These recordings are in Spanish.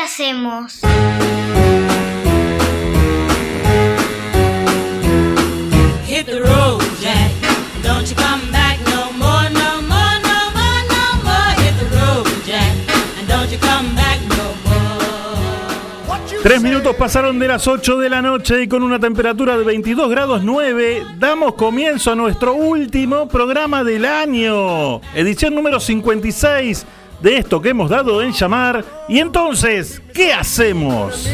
Qué hacemos? Hit the road, Jack. Don't you come back no more, no more, no more, no more. Hit the road, Jack. And don't you come back no more. Tres minutos pasaron de las 8 de la noche y con una temperatura de 22 grados 9 damos comienzo a nuestro último programa del año. Edición número 56 de esto que hemos dado en llamar. Y entonces, ¿qué hacemos?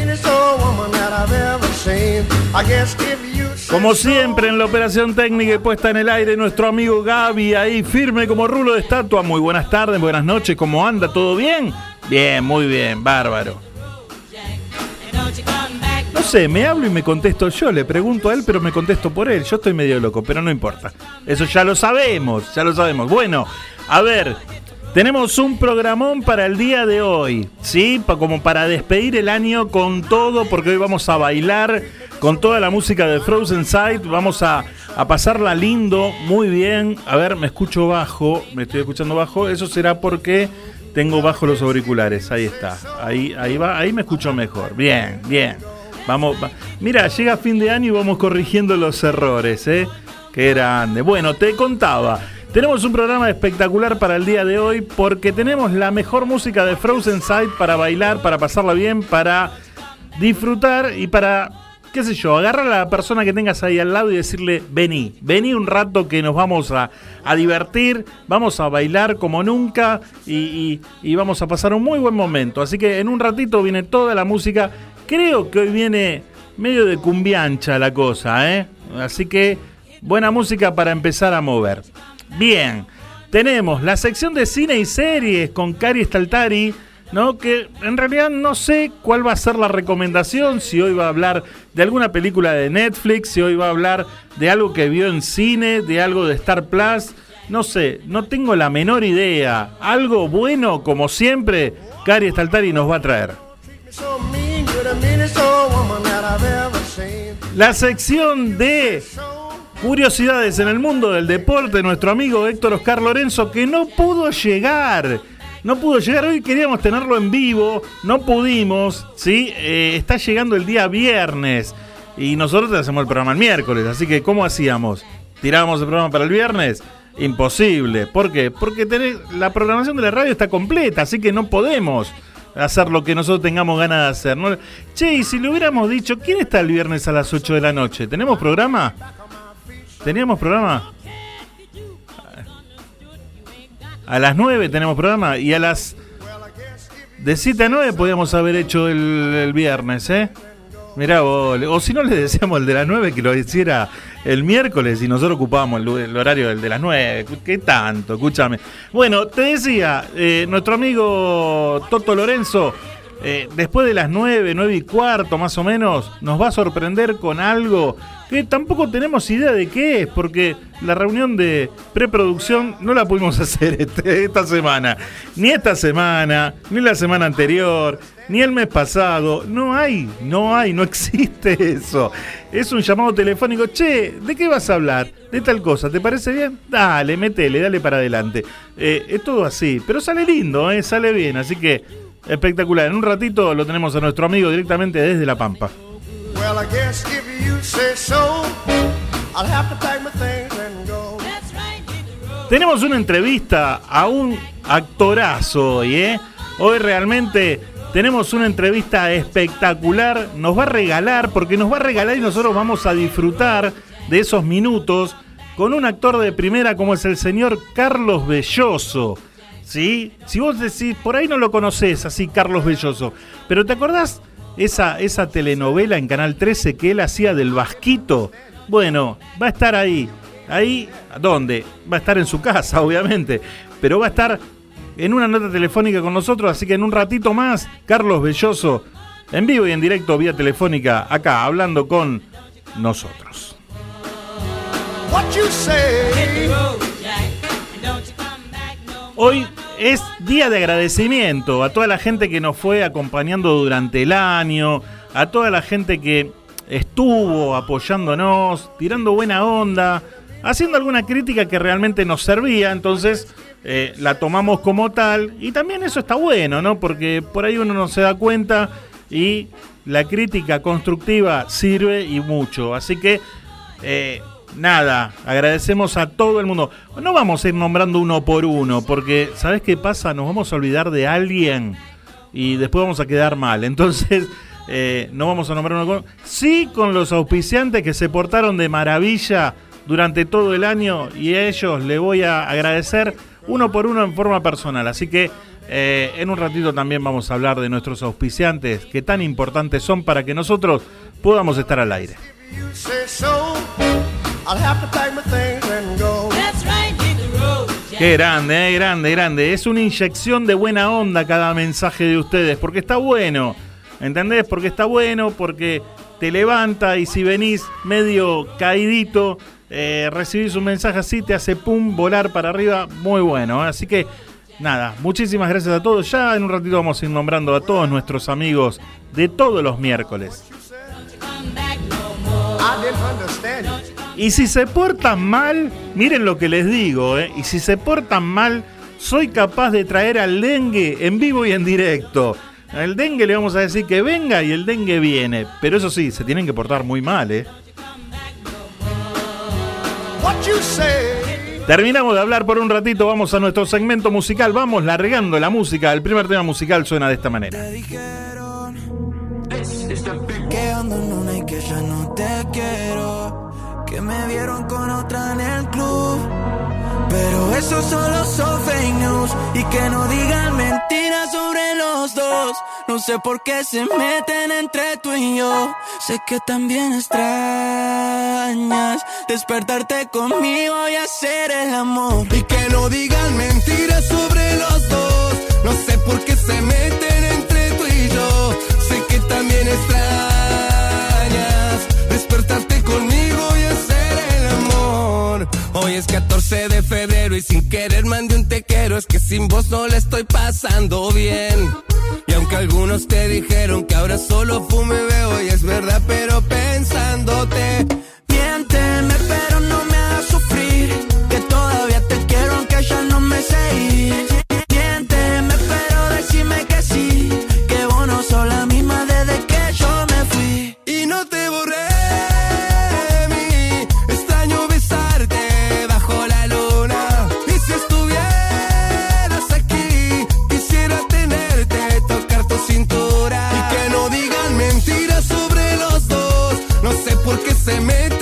Como siempre en la operación técnica y puesta en el aire, nuestro amigo Gaby ahí firme como rulo de estatua. Muy buenas tardes, buenas noches, ¿cómo anda? ¿Todo bien? Bien, muy bien, bárbaro. No sé, me hablo y me contesto yo, le pregunto a él, pero me contesto por él. Yo estoy medio loco, pero no importa. Eso ya lo sabemos, ya lo sabemos. Bueno, a ver, tenemos un programón para el día de hoy, ¿sí? Como para despedir el año con todo, porque hoy vamos a bailar con toda la música de Frozen Sight. Vamos a, a pasarla lindo, muy bien. A ver, me escucho bajo, me estoy escuchando bajo. Eso será porque tengo bajo los auriculares. Ahí está, ahí, ahí va, ahí me escucho mejor. Bien, bien. Vamos, va- mira, llega fin de año y vamos corrigiendo los errores, ¿eh? Qué grande. Bueno, te contaba. Tenemos un programa espectacular para el día de hoy porque tenemos la mejor música de Frozen Sight para bailar, para pasarla bien, para disfrutar y para, qué sé yo, agarrar a la persona que tengas ahí al lado y decirle, vení, vení un rato que nos vamos a, a divertir, vamos a bailar como nunca y, y- y vamos a pasar un muy buen momento. Así que en un ratito viene toda la música. Creo que hoy viene medio de cumbiancha la cosa, ¿eh? Así que buena música para empezar a mover. Bien, tenemos la sección de cine y series con Cari Staltari, ¿no? Que en realidad no sé cuál va a ser la recomendación, si hoy va a hablar de alguna película de Netflix, si hoy va a hablar de algo que vio en cine, de algo de Star Plus. No sé, no tengo la menor idea. Algo bueno, como siempre, Cari Staltari nos va a traer. La sección de curiosidades en el mundo del deporte, nuestro amigo Héctor Oscar Lorenzo, que no pudo llegar. No pudo llegar hoy, queríamos tenerlo en vivo, no pudimos, ¿sí? Eh, está llegando el día viernes y nosotros hacemos el programa el miércoles, así que ¿cómo hacíamos? ¿Tirábamos el programa para el viernes? Imposible. ¿Por qué? Porque tenés- la programación de la radio está completa, así que no podemos hacer lo que nosotros tengamos ganas de hacer. Che, y si le hubiéramos dicho, ¿quién está el viernes a las 8 de la noche? ¿Tenemos programa? ¿Teníamos programa? A las 9 tenemos programa y a las... De 7 a 9 podíamos haber hecho el, viernes, ¿eh? Mirá vos, o si no le decíamos el de las 9 que lo hiciera el miércoles y nosotros ocupábamos el, el horario del de las 9. ¿Qué tanto? Escúchame. Bueno, te decía, eh, nuestro amigo Toto Lorenzo, eh, después de las 9, 9 y cuarto más o menos, nos va a sorprender con algo que tampoco tenemos idea de qué es, porque la reunión de preproducción no la pudimos hacer este- esta semana. Ni esta semana, ni la semana anterior, ni el mes pasado. No hay, no hay, no existe eso. Es un llamado telefónico. Che, ¿de qué vas a hablar? De tal cosa, ¿te parece bien? Dale, metele, dale para adelante. Eh, es todo así, pero sale lindo, eh, sale bien, así que espectacular. En un ratito lo tenemos a nuestro amigo directamente desde La Pampa. Well, I guess if you say so, I'll have to pack my things and go. Tenemos una entrevista a un actorazo hoy, ¿eh? Hoy realmente tenemos una entrevista espectacular. Nos va a regalar, porque nos va a regalar y nosotros vamos a disfrutar de esos minutos con un actor de primera como es el señor Carlos Belloso. ¿Sí? Si vos decís, por ahí no lo conocés así, Carlos Belloso, pero ¿te acordás esa, esa telenovela en Canal 13 que él hacía del Vasquito? Bueno, va a estar ahí. Ahí, ¿dónde? Va a estar en su casa, obviamente, pero va a estar en una nota telefónica con nosotros, así que en un ratito más, Carlos Belloso, en vivo y en directo vía telefónica, acá, hablando con nosotros. Hoy es día de agradecimiento a toda la gente que nos fue acompañando durante el año, a toda la gente que estuvo apoyándonos, tirando buena onda, haciendo alguna crítica que realmente nos servía, entonces eh, la tomamos como tal. Y también eso está bueno, ¿no? Porque por ahí uno no se da cuenta y la crítica constructiva sirve y mucho, así que... eh, Nada, agradecemos a todo el mundo. No vamos a ir nombrando uno por uno, porque ¿sabes qué pasa? Nos vamos a olvidar de alguien y después vamos a quedar mal. Entonces, eh, no vamos a nombrar uno por uno. Sí, con los auspiciantes que se portaron de maravilla durante todo el año y a ellos le voy a agradecer uno por uno en forma personal. Así que eh, en un ratito también vamos a hablar de nuestros auspiciantes, que tan importantes son para que nosotros podamos estar al aire. You say so, I'll have to pack my things and go. That's right, hit the road, Jack. Qué grande, eh, grande, grande. Es una inyección de buena onda cada mensaje de ustedes, porque está bueno. ¿Entendés? Porque está bueno, porque te levanta y si venís medio caidito, eh, recibís un mensaje así, te hace pum, volar para arriba. Muy bueno. ¿eh? Así que, nada, muchísimas gracias a todos. Ya en un ratito vamos a ir nombrando a todos nuestros amigos de todos los miércoles. I didn't understand you. Y si se portan mal, miren lo que les digo, ¿eh? y si se portan mal, soy capaz de traer al dengue en vivo y en directo. Al dengue le vamos a decir que venga y el dengue viene. Pero eso sí, se tienen que portar muy mal, ¿eh? What you say? Terminamos de hablar por un ratito, vamos a nuestro segmento musical, vamos largando la música. El primer tema musical suena de esta manera. Que ando en una y que ya no te quiero. Me vieron con otra en el club. Pero eso solo son fake news. Y que no digan mentiras sobre los dos. No sé por qué se meten entre tú y yo. Sé que también extrañas despertarte conmigo y hacer el amor. Y que no digan mentiras sobre los dos. No sé por qué se meten entre tú y yo. Sé que también extrañas despertarte conmigo Hoy es 14 de febrero y sin querer mandé un te quiero. Es que sin vos no le estoy pasando bien. Y aunque algunos te dijeron que ahora solo fume veo y es verdad, pero pensándote. Miénteme, pero no me hagas sufrir. Que todavía te quiero, aunque ya no me sé ir. Miénteme, pero decime que sí. Que vos no sos la misma desde que yo me fui. Y no te borré se mete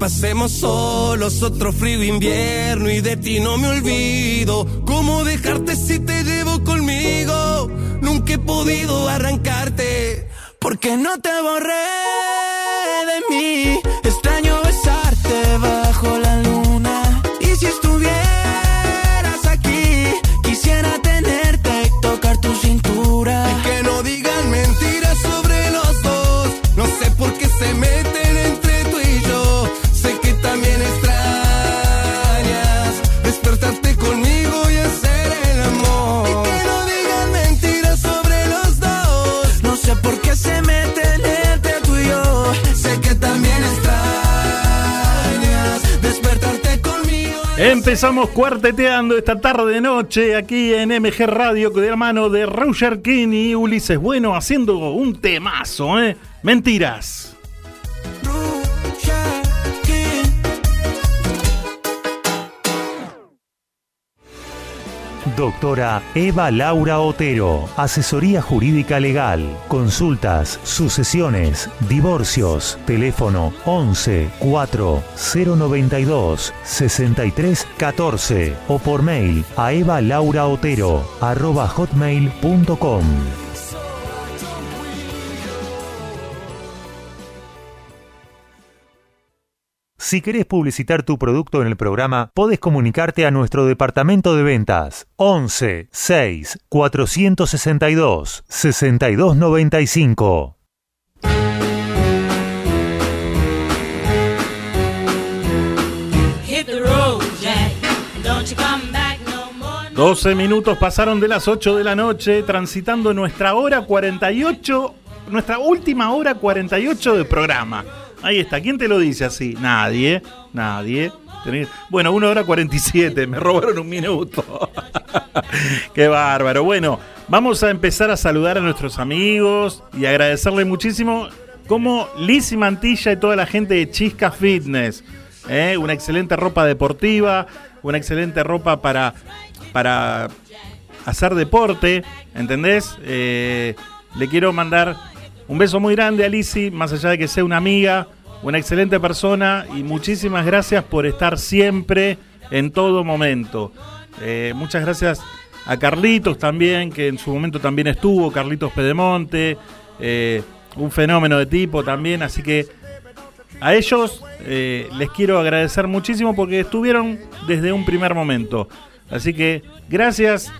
pasemos solos otro frío invierno y de ti no me olvido. ¿Cómo dejarte si te llevo conmigo? Nunca he podido arrancarte porque no te borré de mí. Extraño besarte bajo la luna y si estuvieras aquí quisiera tenerte y tocar tu cintura. Empezamos cuarteteando esta tarde noche aquí en MG Radio de la mano de Roger King y Ulises Bueno haciendo un temazo, ¿eh? Mentiras. Doctora Eva Laura Otero, Asesoría Jurídica Legal, Consultas, Sucesiones, Divorcios, teléfono 11 4 092 63 14 o por mail a evalauraotero arroba hotmail.com. Si querés publicitar tu producto en el programa, podés comunicarte a nuestro departamento de ventas 11 6 462 6295. Hit the road, Jack. and Don't you come back no more. 12 minutos pasaron de las 8 de la noche transitando nuestra hora 48, nuestra última hora 48 de programa. Ahí está, ¿quién te lo dice así? Nadie, nadie. Bueno, 1 hora 47, me robaron un minuto. Qué bárbaro. Bueno, vamos a empezar a saludar a nuestros amigos y agradecerle muchísimo como Lizzy Mantilla y toda la gente de Chisca Fitness. ¿eh? Una excelente ropa deportiva, una excelente ropa para, para hacer deporte, ¿entendés? Eh, le quiero mandar un beso muy grande a Lizzy, más allá de que sea una amiga, una excelente persona y muchísimas gracias por estar siempre, en todo momento. Eh, muchas gracias a Carlitos también, que en su momento también estuvo, Carlitos Pedemonte, eh, un fenómeno de tipo también, así que a ellos eh, les quiero agradecer muchísimo porque estuvieron desde un primer momento. Así que gracias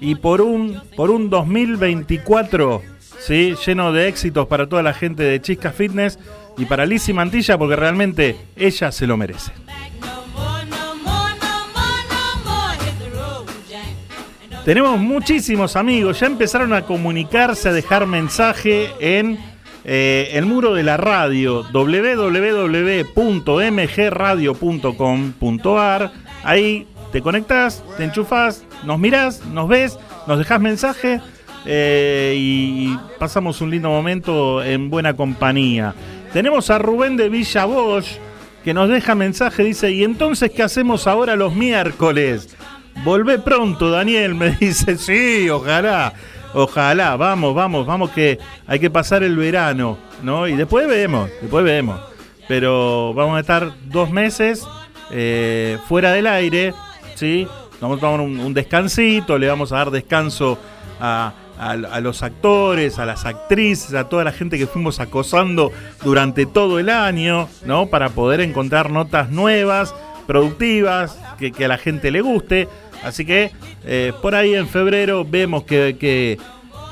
y por un, por un 2024 ¿sí? lleno de éxitos para toda la gente de Chisca Fitness y para Lizzy Mantilla porque realmente ella se lo merece. Tenemos muchísimos amigos, ya empezaron a comunicarse, a dejar mensaje en eh, el muro de la radio www.mgradio.com.ar. Ahí te conectas, te enchufas, nos mirás, nos ves, nos dejas mensaje eh, y pasamos un lindo momento en buena compañía. Tenemos a Rubén de Villa Bosch que nos deja mensaje, dice, ¿y entonces qué hacemos ahora los miércoles? Volvé pronto, Daniel, me dice, sí, ojalá, ojalá, vamos, vamos, vamos que hay que pasar el verano, ¿no? Y después vemos, después vemos. Pero vamos a estar dos meses eh, fuera del aire, ¿sí? Vamos a tomar un, un descansito, le vamos a dar descanso a, a- los actores, a las actrices, a toda la gente que fuimos acosando durante todo el año, ¿no? Para poder encontrar notas nuevas, productivas, que, que a la gente le guste. Así que eh, por ahí en febrero vemos que, que,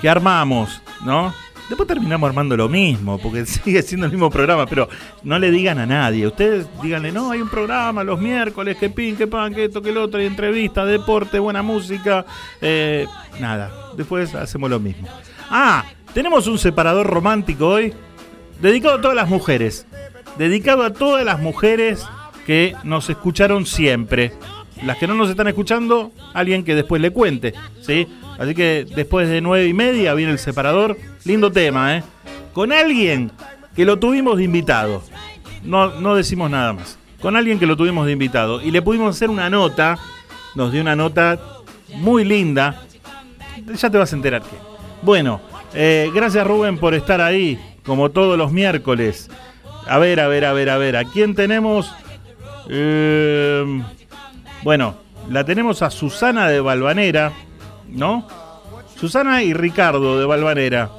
que armamos, ¿no? Después terminamos armando lo mismo, porque sigue siendo el mismo programa, pero no le digan a nadie. Ustedes díganle, no, hay un programa los miércoles, que pin, que pan, que esto, que lo otro, hay entrevista, deporte, buena música. eh, nada, después hacemos lo mismo. Ah, tenemos un separador romántico hoy, dedicado a todas las mujeres. Dedicado a todas las mujeres que nos escucharon siempre. Las que no nos están escuchando, alguien que después le cuente, ¿sí? Así que después de nueve y media viene el separador. Lindo tema, ¿eh? Con alguien que lo tuvimos de invitado. No, no decimos nada más. Con alguien que lo tuvimos de invitado. Y le pudimos hacer una nota. Nos dio una nota muy linda. Ya te vas a enterar que. Bueno, eh, gracias Rubén por estar ahí, como todos los miércoles. A ver, a ver, a ver, a ver. ¿A quién tenemos? Eh, bueno, la tenemos a Susana de Balvanera, ¿no? Susana y Ricardo de Balvanera.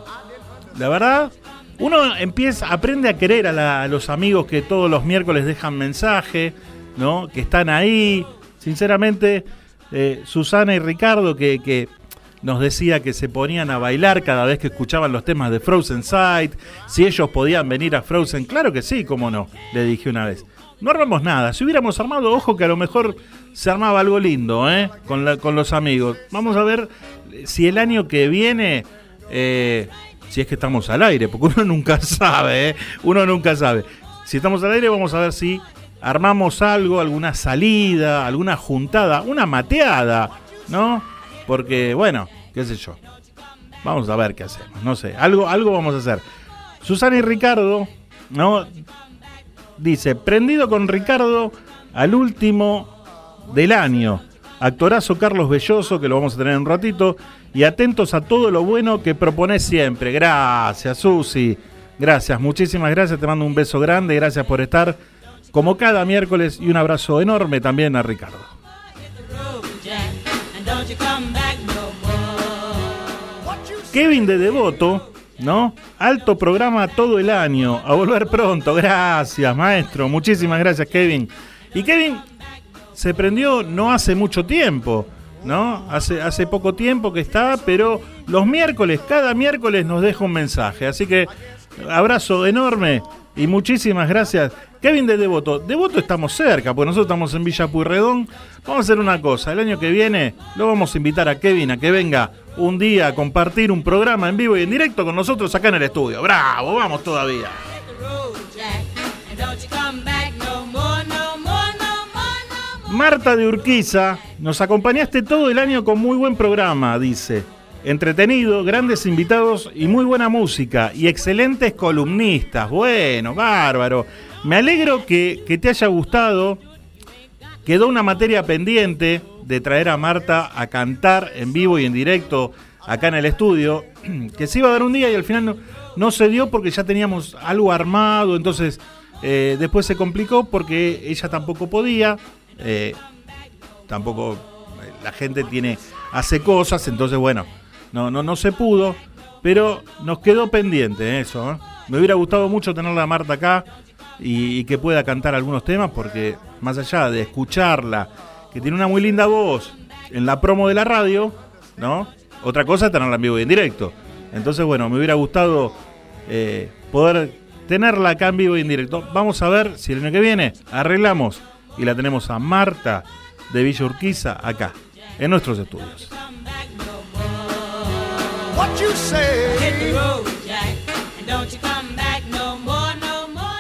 La verdad, uno empieza, aprende a querer a los amigos que todos los miércoles dejan mensaje, ¿no? Que están ahí. Sinceramente, eh, Susana y Ricardo que, que nos decía que se ponían a bailar cada vez que escuchaban los temas de Frozen Sight, si ellos podían venir a Frozen, claro que sí, cómo no, le dije una vez. No armamos nada, si hubiéramos armado, ojo que a lo mejor se armaba algo lindo, ¿eh? Con, la- con los amigos. Vamos a ver eh, si el año que viene, eh, si es que estamos al aire, porque uno nunca sabe, ¿eh? Uno nunca sabe. Si estamos al aire, vamos a ver si armamos algo, alguna salida, alguna juntada, una mateada, ¿no? Porque, bueno, qué sé yo. Vamos a ver qué hacemos, no sé, algo, algo vamos a hacer. Susana y Ricardo, ¿no? Dice, prendido con Ricardo al último del año. Actorazo Carlos Belloso, que lo vamos a tener en un ratito. Y atentos a todo lo bueno que propones siempre. Gracias, Susi. Gracias, muchísimas gracias. Te mando un beso grande. Gracias por estar como cada miércoles. Y un abrazo enorme también a Ricardo. Kevin de Devoto, ¿no? Alto programa todo el año. A volver pronto. Gracias, maestro. Muchísimas gracias, Kevin. Y Kevin se prendió no hace mucho tiempo, ¿no? Hace, poco tiempo que está, pero los miércoles, cada miércoles nos deja un mensaje. Así que abrazo enorme y muchísimas gracias. Kevin de Devoto, Devoto estamos cerca, porque nosotros estamos en Villa Puyredón. Vamos a hacer una cosa, el año que viene lo vamos a invitar a Kevin a que venga un día a compartir un programa en vivo y en directo con nosotros acá en el estudio. ¡Bravo! Vamos todavía. Marta de Urquiza, nos acompañaste todo el año con muy buen programa, dice. Entretenido, grandes invitados y muy buena música y excelentes columnistas. Bueno, bárbaro. Me alegro que, te haya gustado. Quedó una materia pendiente de traer a Marta a cantar en vivo y en directo acá en el estudio, que se iba a dar un día y al final no, no se dio porque ya teníamos algo armado, entonces eh, después se complicó porque ella tampoco podía, eh, tampoco eh, la gente tiene hace cosas, entonces bueno, no, no, no se pudo, pero nos quedó pendiente eso. ¿eh? Me hubiera gustado mucho tenerla a Marta acá y, que pueda cantar algunos temas, porque más allá de escucharla, que tiene una muy linda voz en la promo de la radio, ¿no? Otra cosa es tenerla en vivo y en directo. Entonces, bueno, me hubiera gustado poder tenerla acá en vivo y en directo. Vamos a ver si el año que viene arreglamos y la tenemos a Marta de Villa Urquiza acá, en nuestros estudios.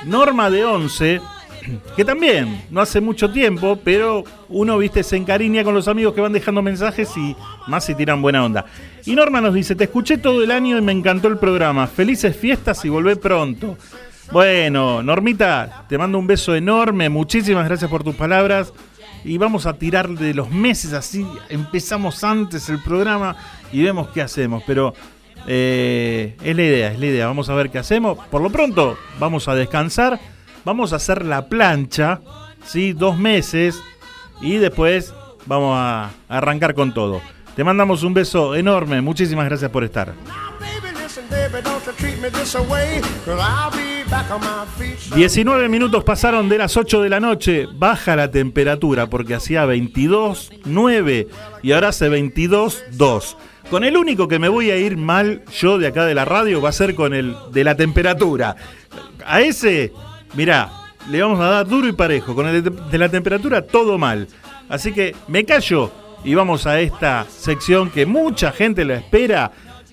Norma de 11, que también no hace mucho tiempo, pero uno, viste, se encariña con los amigos que van dejando mensajes y más si tiran buena onda. Y Norma nos dice, te escuché todo el año y me encantó el programa. Felices fiestas y volvé pronto. Bueno, Normita, te mando un beso enorme, muchísimas gracias por tus palabras. Y vamos a tirar de los meses así, empezamos antes el programa y vemos qué hacemos. Pero eh, es la idea, es la idea. Vamos a ver qué hacemos. Por lo pronto, vamos a descansar. Vamos a hacer la plancha, ¿sí? Dos meses. Y después vamos a arrancar con todo. Te mandamos un beso enorme. Muchísimas gracias por estar. 19 minutos pasaron de las 8 de la noche. Baja la temperatura porque hacía 22.9 y ahora hace 22.2. Con el único que me voy a ir mal yo de acá de la radio va a ser con el de la temperatura. A ese, mirá, le vamos a dar duro y parejo. Con el de, la temperatura todo mal. Así que me callo y vamos a esta sección que mucha gente la espera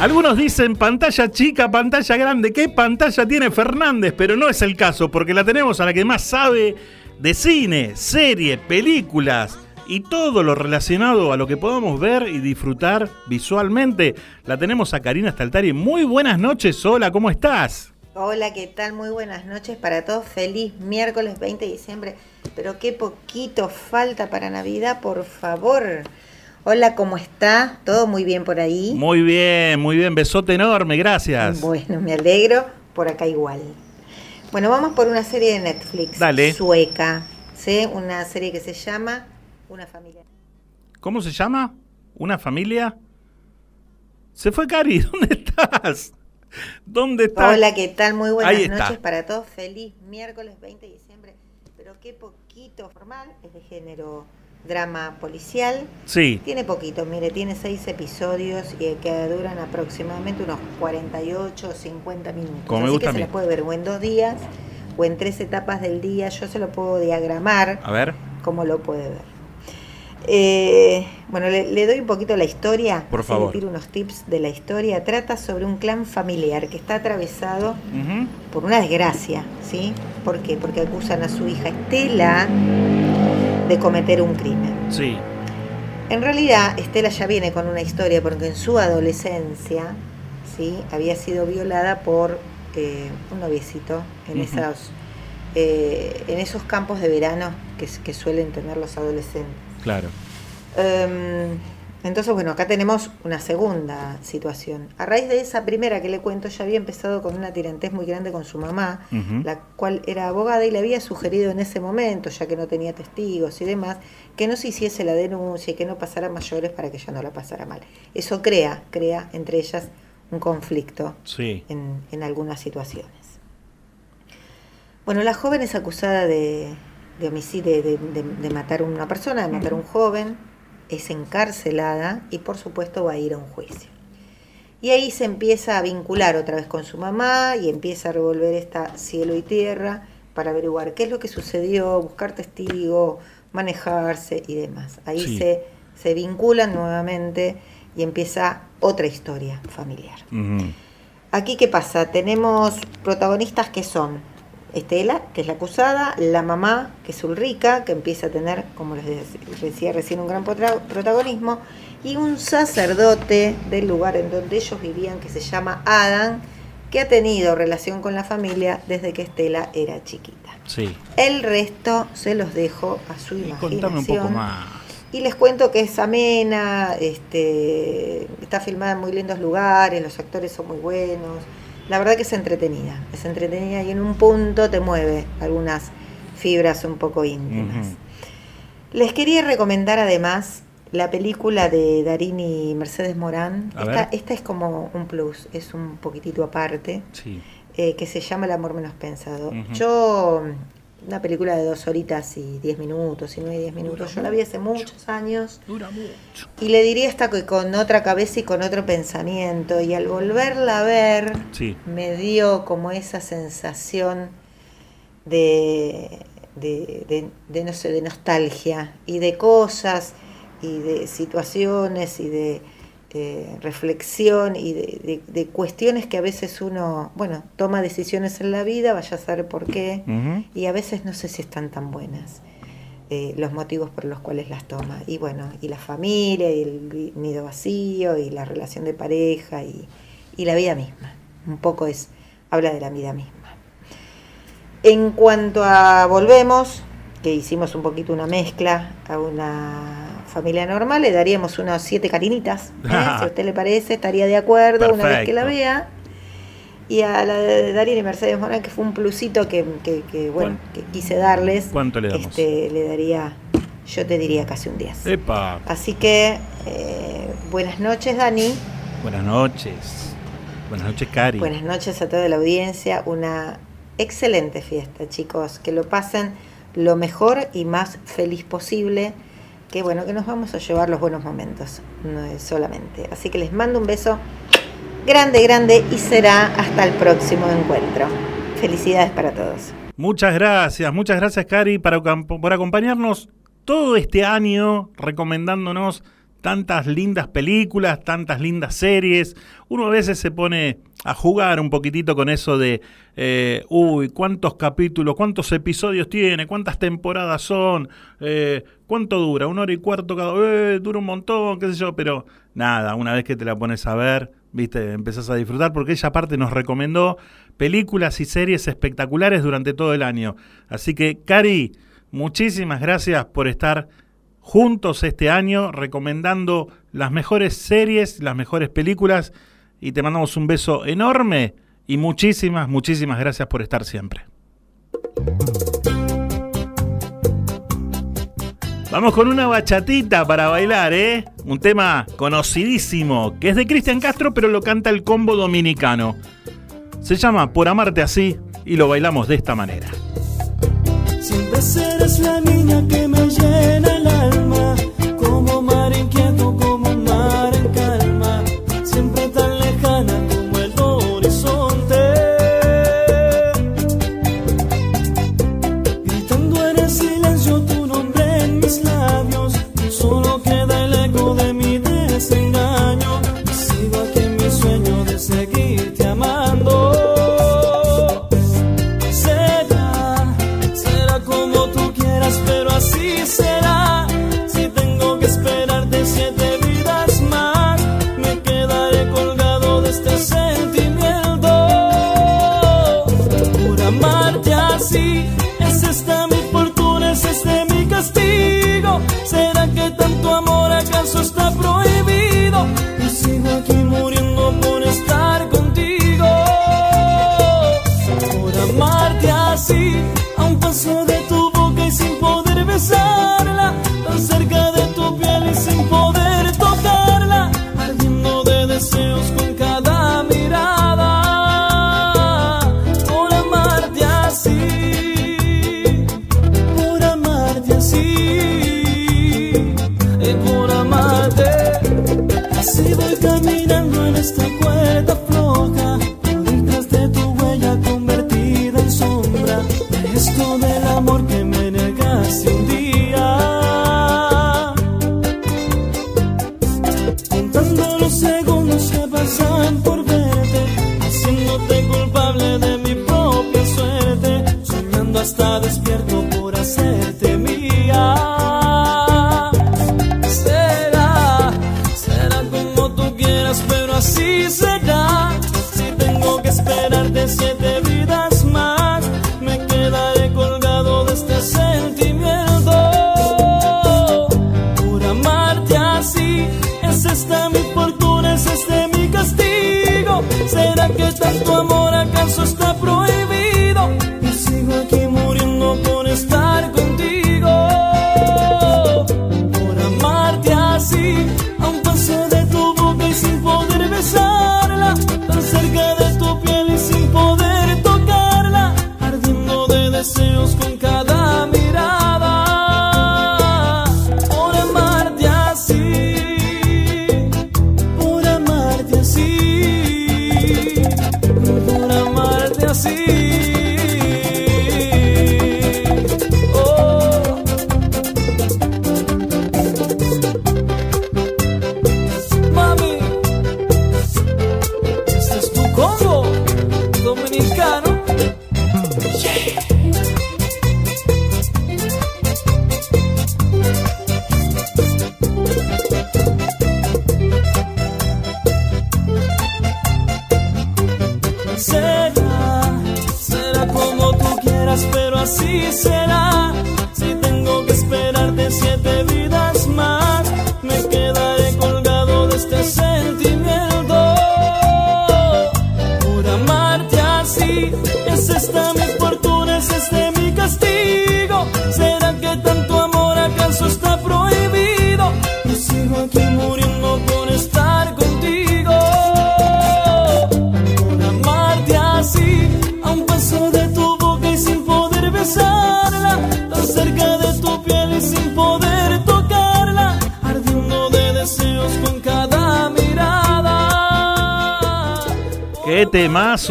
Algunos dicen pantalla chica, pantalla grande. ¿Qué pantalla tiene Fernández? Pero no es el caso, porque la tenemos a la que más sabe de cine, serie, películas y todo lo relacionado a lo que podamos ver y disfrutar visualmente. La tenemos a Karina Staltari. Muy buenas noches, hola, ¿cómo estás? Hola, ¿qué tal? Muy buenas noches para todos. Feliz miércoles 20 de diciembre. Pero qué poquito falta para Navidad, por favor. Hola, ¿cómo está? ¿Todo muy bien por ahí? Muy bien, muy bien. Besote enorme, gracias. Bueno, me alegro. Por acá igual. Bueno, vamos por una serie de Netflix. Dale. Sueca. ¿sí? Una serie que se llama Una familia. ¿Cómo se llama? ¿Una familia? Se fue Cari, ¿dónde estás? ¿Dónde estás? Hola, ¿qué tal? Muy buenas noches para todos. Feliz miércoles 20 de diciembre. Pero qué poquito formal. Es de género drama policial. Sí. Tiene poquito, mire, tiene seis episodios y que duran aproximadamente unos 48 o 50 minutos. Como me Así gusta que a se la puede ver o en dos días o en tres etapas del día. Yo se lo puedo diagramar A ver, como lo puede ver. Eh, bueno, le, le doy un poquito la historia. Por favor. Le tiro unos tips de la historia. Trata sobre un clan familiar que está atravesado por una desgracia, ¿sí? ¿Por qué? Porque acusan a su hija Estela de cometer un crimen. sí. En realidad, Estela ya viene con una historia porque en su adolescencia, ¿sí? Había sido violada por eh, un noviecito en, eh, en esos campos de verano que suelen tener los adolescentes. Claro. Em, entonces, bueno, acá tenemos una segunda situación. A raíz de esa primera que le cuento, ya había empezado con una tirantez muy grande con su mamá, la cual era abogada y le había sugerido en ese momento, ya que no tenía testigos y demás, que no se hiciese la denuncia y que no pasara mayores para que ella no la pasara mal. Eso crea, crea entre ellas un conflicto Sí. en, en algunas situaciones. Bueno, la joven es acusada de, de homicidio, de, de- de matar a una persona, de matar a un joven, es encarcelada y por supuesto va a ir a un juicio. Y ahí se empieza a vincular otra vez con su mamá y empieza a revolver esta cielo y tierra para averiguar qué es lo que sucedió, buscar testigos, manejarse y demás. Ahí Sí. se, se vinculan nuevamente y empieza otra historia familiar. Aquí, ¿qué pasa? Tenemos protagonistas que son Estela, que es la acusada, la mamá, que es Ulrica, que empieza a tener, como les dec- decía recién, un gran protagonismo, y un sacerdote del lugar en donde ellos vivían, que se llama Adam, que ha tenido relación con la familia desde que Estela era chiquita. Sí. El resto se los dejo a su Y imaginación. contame un poco más. Y les cuento que es amena, este, está filmada en muy lindos lugares, los actores son muy buenos. La verdad que es entretenida, es entretenida y en un punto te mueve algunas fibras un poco íntimas. Les quería recomendar además la película de Darín y Mercedes Morán. Esta, esta es como un plus, es un poquitito aparte Sí. eh, que se llama El amor menos pensado. Yo, una película de dos horitas y diez minutos, y nueve y diez minutos, yo la vi hace muchos años Dura mucho. y le diría hasta que con otra cabeza y con otro pensamiento, y al volverla a ver, Sí. me dio como esa sensación de, de, de- de, no sé, de nostalgia y de cosas y de situaciones y de eh, reflexión y de, de- de cuestiones que a veces uno, bueno, toma decisiones en la vida, vaya a saber por qué, y a veces no sé si están tan buenas eh, los motivos por los cuales las toma. Y bueno, y la familia, y el nido vacío, y la relación de pareja, y, y la vida misma. Un poco es, habla de la vida misma. En cuanto a Volvemos, que hicimos un poquito una mezcla a una familia normal, le daríamos unas siete carinitas. ¿eh? si a usted le parece, estaría de acuerdo una vez que la vea. Y a la de Darín y Mercedes Morán, que fue un plusito que, que- que, bueno, que quise darles, ¿Cuánto le damos? este, le daría, yo te diría casi un 10. Epa. Así que, eh, buenas noches, Dani. Buenas noches. Buenas noches, Cari. Buenas noches a toda la audiencia. Una excelente fiesta, chicos. Que lo pasen lo mejor y más feliz posible que bueno, que nos vamos a llevar los buenos momentos, no es solamente. Así que les mando un beso grande, grande y será hasta el próximo encuentro. Felicidades para todos. Muchas gracias, muchas gracias Cari para, por acompañarnos todo este año recomendándonos tantas lindas películas, tantas lindas series. Uno a veces se pone a jugar un poquitito con eso de, eh, uy, cuántos capítulos, cuántos episodios tiene, cuántas temporadas son, eh, cuánto dura, una hora y cuarto cada, eh, dura un montón, qué sé yo, pero nada, una vez que te la pones a ver, viste, empezás a disfrutar porque ella aparte nos recomendó películas y series espectaculares durante todo el año. Así que, Cari, muchísimas gracias por estar juntos este año recomendando las mejores series, las mejores películas y te mandamos un beso enorme y muchísimas, muchísimas gracias por estar siempre. Vamos con una bachatita para bailar, ¿eh? Un tema conocidísimo, que es de Cristian Castro, pero lo canta el combo dominicano. Se llama Por amarte así y lo bailamos de esta manera. Siempre serás la niña que me llena el alma.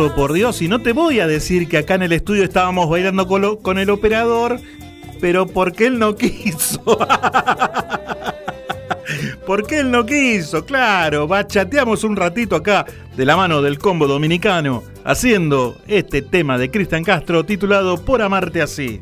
por Dios. Y no te voy a decir que acá en el estudio estábamos bailando con, con el operador, pero porque él no quiso. porque él no quiso, claro. Bachateamos un ratito acá de la mano del combo dominicano, haciendo este tema de Cristian Castro titulado Por amarte así.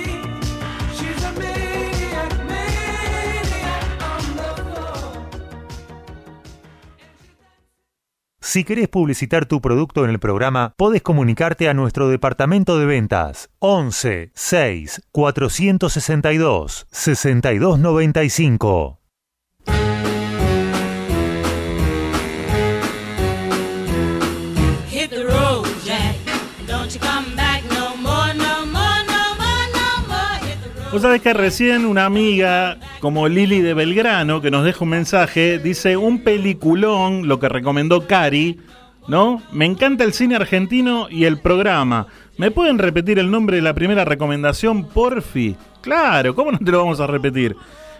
Si querés publicitar tu producto en el programa, podés comunicarte a nuestro departamento de ventas 11 6 462 6295. Vos sabés que recién una amiga como Lili de Belgrano, que nos deja un mensaje, dice un peliculón, lo que recomendó Cari, ¿no? Me encanta el cine argentino y el programa. ¿Me pueden repetir el nombre de la primera recomendación, porfi? Claro, ¿cómo no te lo vamos a repetir?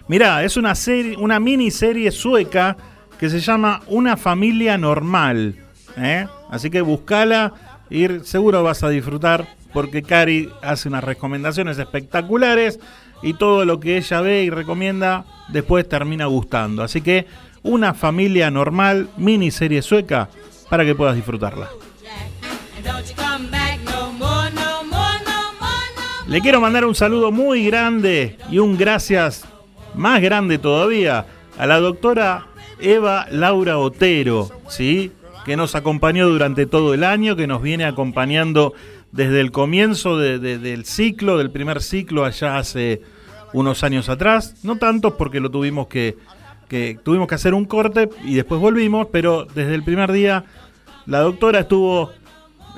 Mirá, es una serie, una miniserie sueca que se llama Una familia normal. ¿eh? Así que buscala, ir, seguro vas a disfrutar, porque Cari hace unas recomendaciones espectaculares y todo lo que ella ve y recomienda después termina gustando. Así que Una familia normal, miniserie sueca, para que puedas disfrutarla. Le quiero mandar un saludo muy grande y un gracias más grande todavía a la doctora Eva Laura Otero, ¿sí? Que nos acompañó durante todo el año, que nos viene acompañando desde el comienzo de- de- del ciclo, del primer ciclo allá hace unos años atrás. No tantos porque lo tuvimos que, que tuvimos que hacer un corte y después volvimos, pero desde el primer día la doctora estuvo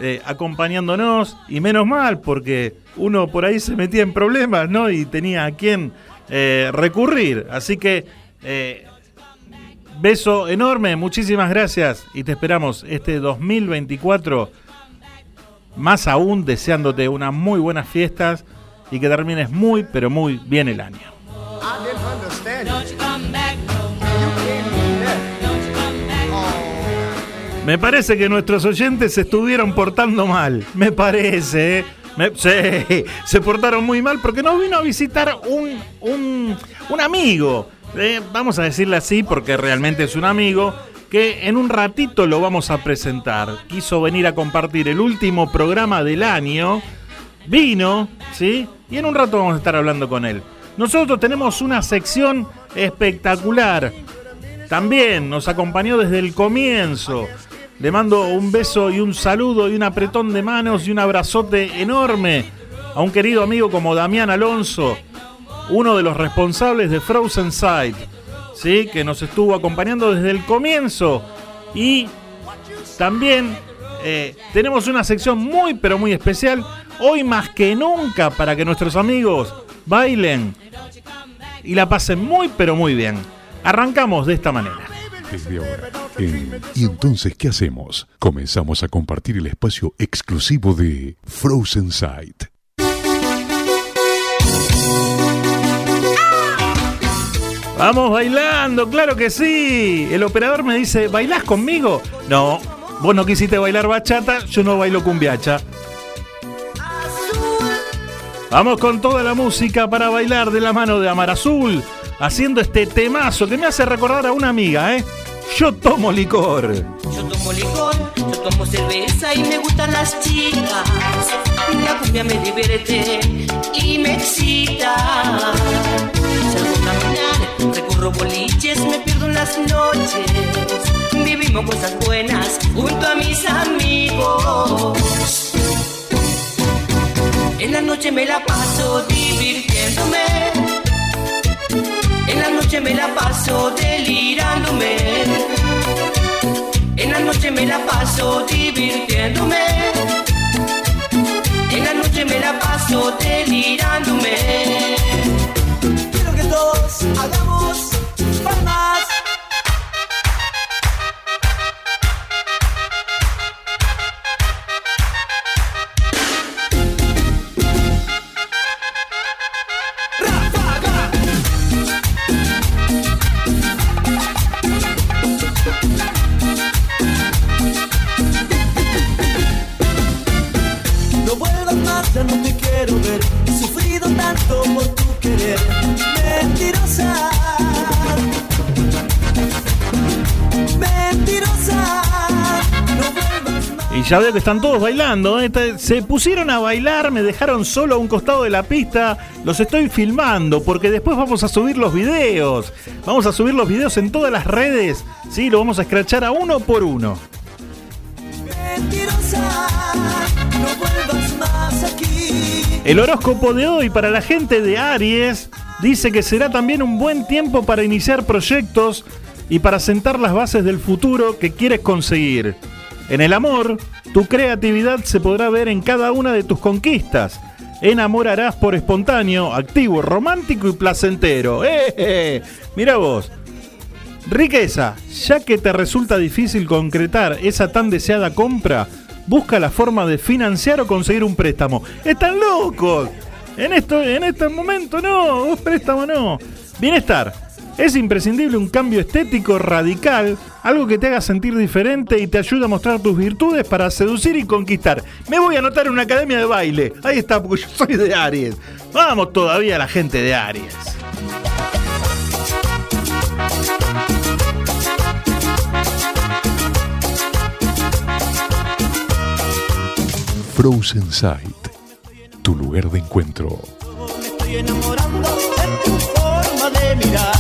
eh, acompañándonos y menos mal porque uno por ahí se metía en problemas, ¿no? Y tenía a quién eh, recurrir. Así que eh, beso enorme, muchísimas gracias y te esperamos este 2024 más aún deseándote unas muy buenas fiestas y que termines muy pero muy bien el año. Me parece que nuestros oyentes se estuvieron portando mal. Me parece, ¿eh? Sí, se portaron muy mal porque nos vino a visitar un, un, un amigo. Eh, vamos a decirle así porque realmente es un amigo que en un ratito lo vamos a presentar. Quiso venir a compartir el último programa del año. Vino, ¿sí? Y en un rato vamos a estar hablando con él. Nosotros tenemos una sección espectacular. También nos acompañó desde el comienzo. Le mando un beso y un saludo y un apretón de manos y un abrazote enorme a un querido amigo como Damián Alonso, uno de los responsables de Frozen Sight, ¿sí? que nos estuvo acompañando desde el comienzo. Y también eh, tenemos una sección muy pero muy especial, hoy más que nunca, para que nuestros amigos bailen y la pasen muy pero muy bien. Arrancamos de esta manera. Desde ahora, ¿Y entonces qué hacemos? Comenzamos a compartir el espacio exclusivo de Frozen Sight. Vamos bailando, claro que sí. El operador me dice, ¿bailás conmigo? No, vos no quisiste bailar bachata, yo no bailo cumbiacha. Vamos con toda la música para bailar de la mano de Amar Azul, haciendo este temazo que me hace recordar a una amiga, ¿eh? Yo tomo licor. Yo tomo licor, yo tomo cerveza y me gustan las chicas. La cumbia me divierte y me excita. Recorro boliches, me pierdo en las noches. Vivimos cosas buenas junto a mis amigos. En la noche me la paso divirtiéndome. En la noche me la paso delirándome. En la noche me la paso divirtiéndome. En la noche me la paso delirándome. Quiero que todos no palmas. Yo no te quiero ver. He sufrido tanto por tu querer. Mentirosa. Y ya veo que están todos bailando. ¿eh? Se pusieron a bailar, me dejaron solo a un costado de la pista. Los estoy filmando porque después vamos a subir los videos. Vamos a subir los videos en todas las redes. Sí, lo vamos a escrachar a uno por uno. El horóscopo de hoy para la gente de Aries dice que será también un buen tiempo para iniciar proyectos y para sentar las bases del futuro que quieres conseguir. En el amor, tu creatividad se podrá ver en cada una de tus conquistas. Enamorarás por espontáneo, activo, romántico y placentero. ¡Eh! eh! Mira vos. Riqueza, ya que te resulta difícil concretar esa tan deseada compra, busca la forma de financiar o conseguir un préstamo. ¡Están locos! En, esto, en este momento no, un préstamo no. Bienestar. Es imprescindible un cambio estético radical, algo que te haga sentir diferente y te ayude a mostrar tus virtudes para seducir y conquistar. Me voy a anotar en una academia de baile. Ahí está, porque yo soy de Aries. Vamos todavía la gente de Aries. Frozen Sight, tu lugar de encuentro. Me estoy enamorando de tu forma de mirar.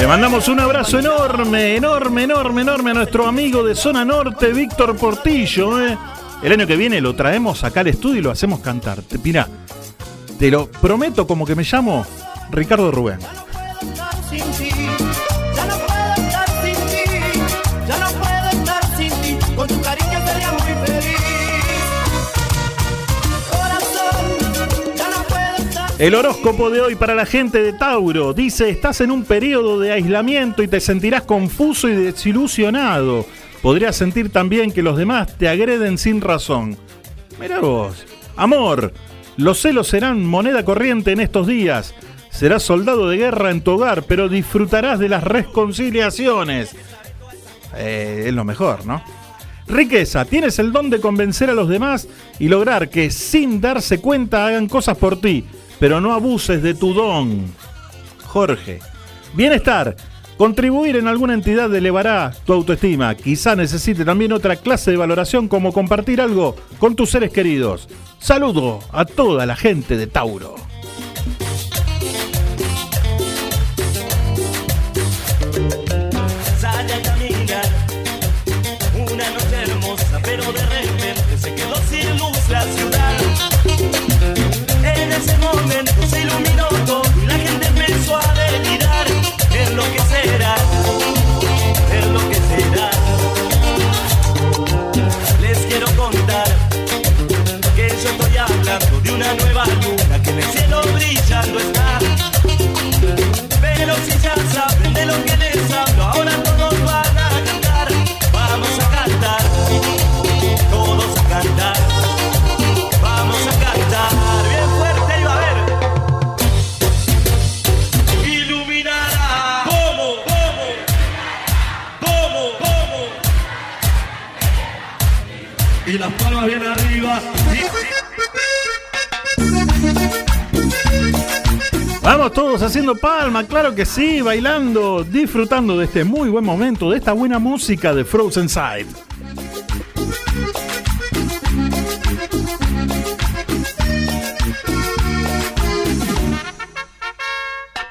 Le mandamos un abrazo enorme, enorme, enorme, enorme a nuestro amigo de Zona Norte, Víctor Portillo. ¿eh? El año que viene lo traemos acá al estudio y lo hacemos cantar. Mirá, te lo prometo como que me llamo Ricardo Rubén. El horóscopo de hoy para la gente de Tauro dice, estás en un periodo de aislamiento y te sentirás confuso y desilusionado. Podrías sentir también que los demás te agreden sin razón. Mira vos. Amor, los celos serán moneda corriente en estos días. Serás soldado de guerra en tu hogar, pero disfrutarás de las reconciliaciones. Eh, es lo mejor, ¿no? Riqueza, tienes el don de convencer a los demás y lograr que sin darse cuenta hagan cosas por ti, pero no abuses de tu don. Jorge. Bienestar. Contribuir en alguna entidad elevará tu autoestima. Quizá necesite también otra clase de valoración como compartir algo con tus seres queridos. Saludo a toda la gente de Tauro. Una nueva luna que en el cielo brillando está. Pero si ya saben de lo que Vamos todos haciendo palma, claro que sí, bailando, disfrutando de este muy buen momento, de esta buena música de Frozen Side.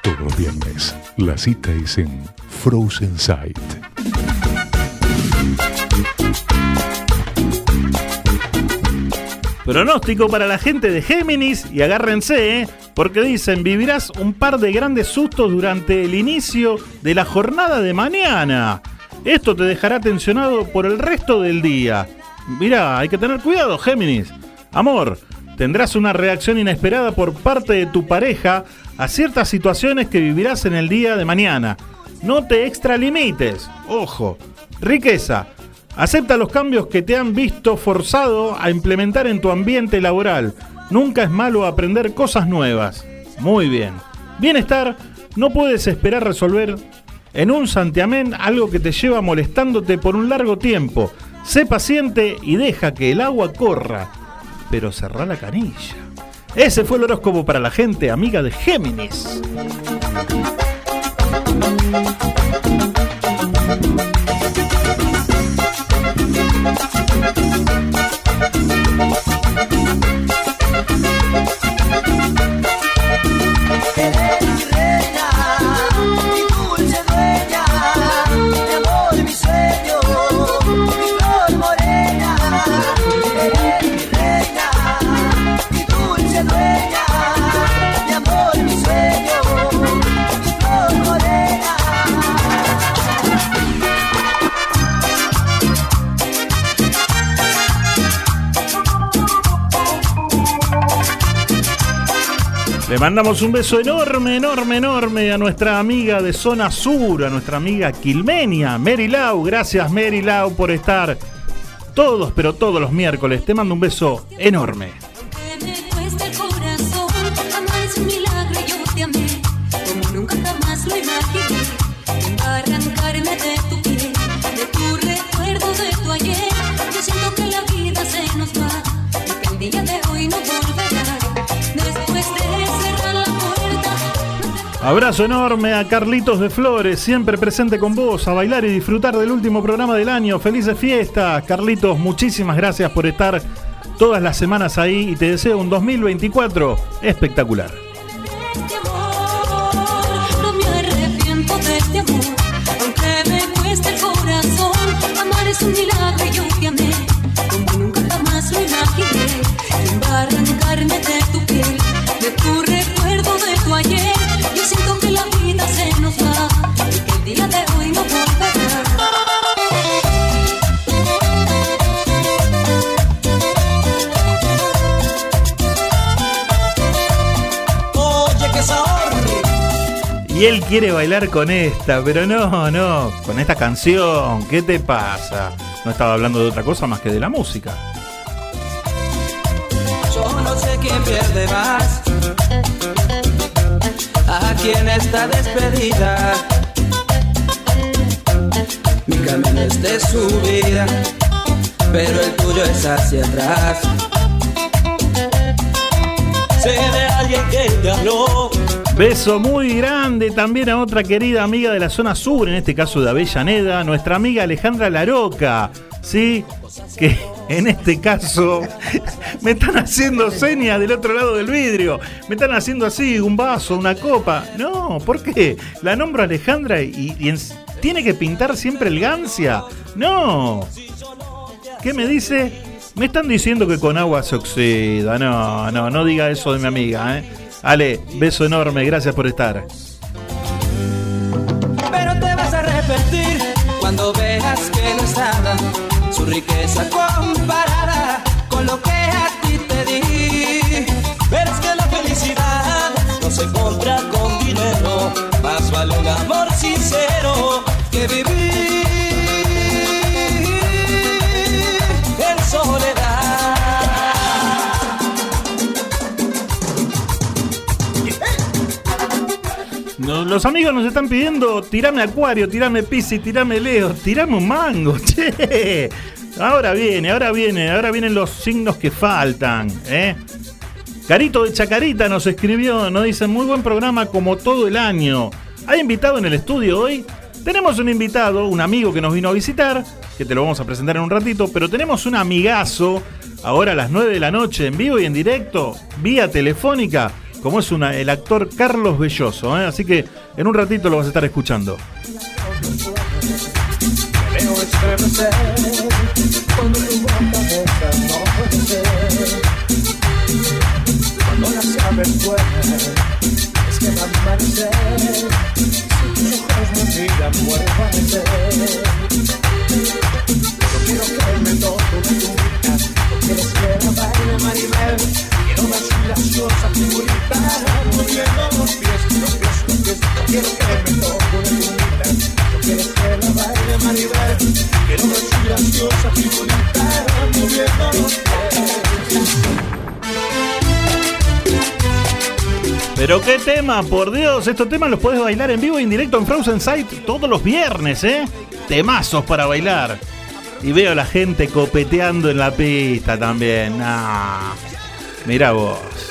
Todos los viernes, la cita es en Frozen Sight. Pronóstico para la gente de Géminis y agárrense, porque dicen vivirás un par de grandes sustos durante el inicio de la jornada de mañana. Esto te dejará tensionado por el resto del día. Mira, hay que tener cuidado, Géminis. Amor, tendrás una reacción inesperada por parte de tu pareja a ciertas situaciones que vivirás en el día de mañana. No te extralimites. Ojo. Riqueza. Acepta los cambios que te han visto forzado a implementar en tu ambiente laboral. Nunca es malo aprender cosas nuevas. Muy bien. Bienestar, no puedes esperar resolver en un santiamén algo que te lleva molestándote por un largo tiempo. Sé paciente y deja que el agua corra, pero cerrá la canilla. Ese fue el horóscopo para la gente amiga de Géminis. Eres mandamos un beso enorme, enorme, enorme a nuestra amiga de Zona Sur, a nuestra amiga Quilmenia, Mary Lau. Gracias, Mary Lau, por estar todos, pero todos los miércoles. Te mando un beso enorme. Abrazo enorme a Carlitos de Flores, siempre presente con vos, a bailar y disfrutar del último programa del año. Felices fiestas, Carlitos, muchísimas gracias por estar todas las semanas ahí y te deseo un 2024 espectacular. Y él quiere bailar con esta, pero no, no, con esta canción, ¿qué te pasa? No estaba hablando de otra cosa más que de la música. Yo no sé quién pierde más. A quién está despedida. Mi camino es de subida, pero el tuyo es hacia atrás. Sé de alguien que te habló. Beso muy grande también a otra querida amiga de la zona sur, en este caso de Avellaneda, nuestra amiga Alejandra Laroca, ¿sí? Que en este caso me están haciendo señas del otro lado del vidrio, me están haciendo así, un vaso, una copa. No, ¿por qué? La nombro Alejandra y, y en- tiene que pintar siempre el gancia. No. ¿Qué me dice? Me están diciendo que con agua se oxida. No, no, no diga eso de mi amiga, ¿eh? Ale, beso enorme, gracias por estar. Pero te vas a arrepentir cuando veas que no es nada su riqueza comparada con lo que a ti te di. Verás que la felicidad no se compra con dinero, más vale un amor sincero que vivir los amigos nos están pidiendo, tirame Acuario, tirame Piscis, tirame Leo, tirame un mango, che. Ahora viene, ahora viene, ahora vienen los signos que faltan, ¿eh? Carito de Chacarita nos escribió, nos dice, muy buen programa como todo el año. ¿Hay invitado en el estudio hoy? Tenemos un invitado, un amigo que nos vino a visitar, que te lo vamos a presentar en un ratito, pero tenemos un amigazo, ahora a las 9 de la noche, en vivo y en directo, vía telefónica, como es una- el actor Carlos Belloso. ¿eh? Así que en un ratito lo vas a estar escuchando. Pero qué tema, por Dios, estos temas los puedes bailar en vivo e en directo en Frozen Sight todos los viernes, ¿eh? Temazos para bailar. Y veo a la gente copeteando en la pista también. Ah, mira vos.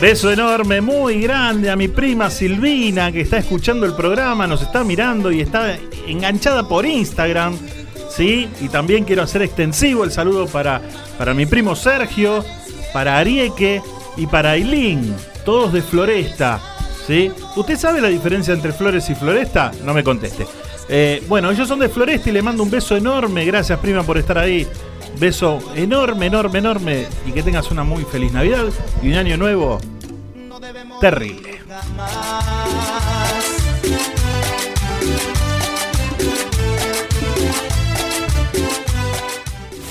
Beso enorme, muy grande a mi prima Silvina que está escuchando el programa, nos está mirando y está enganchada por Instagram. ¿sí? Y también quiero hacer extensivo el saludo para, para mi primo Sergio, para Arieque y para Ailín, todos de Floresta. ¿sí? ¿Usted sabe la diferencia entre Flores y Floresta? No me conteste. Eh, bueno, ellos son de Floresta y le mando un beso enorme. Gracias, prima, por estar ahí. Beso enorme, enorme, enorme. Y que tengas una muy feliz Navidad y un año nuevo terrible.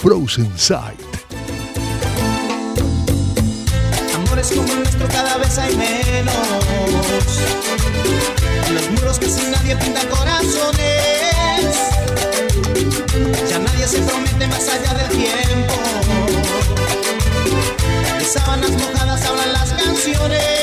Frozen Sight. Amores como el nuestro cada vez hay menos. Muros que sin nadie pintan corazones. Ya nadie se promete más allá del tiempo. De sábanas mojadas hablan las canciones.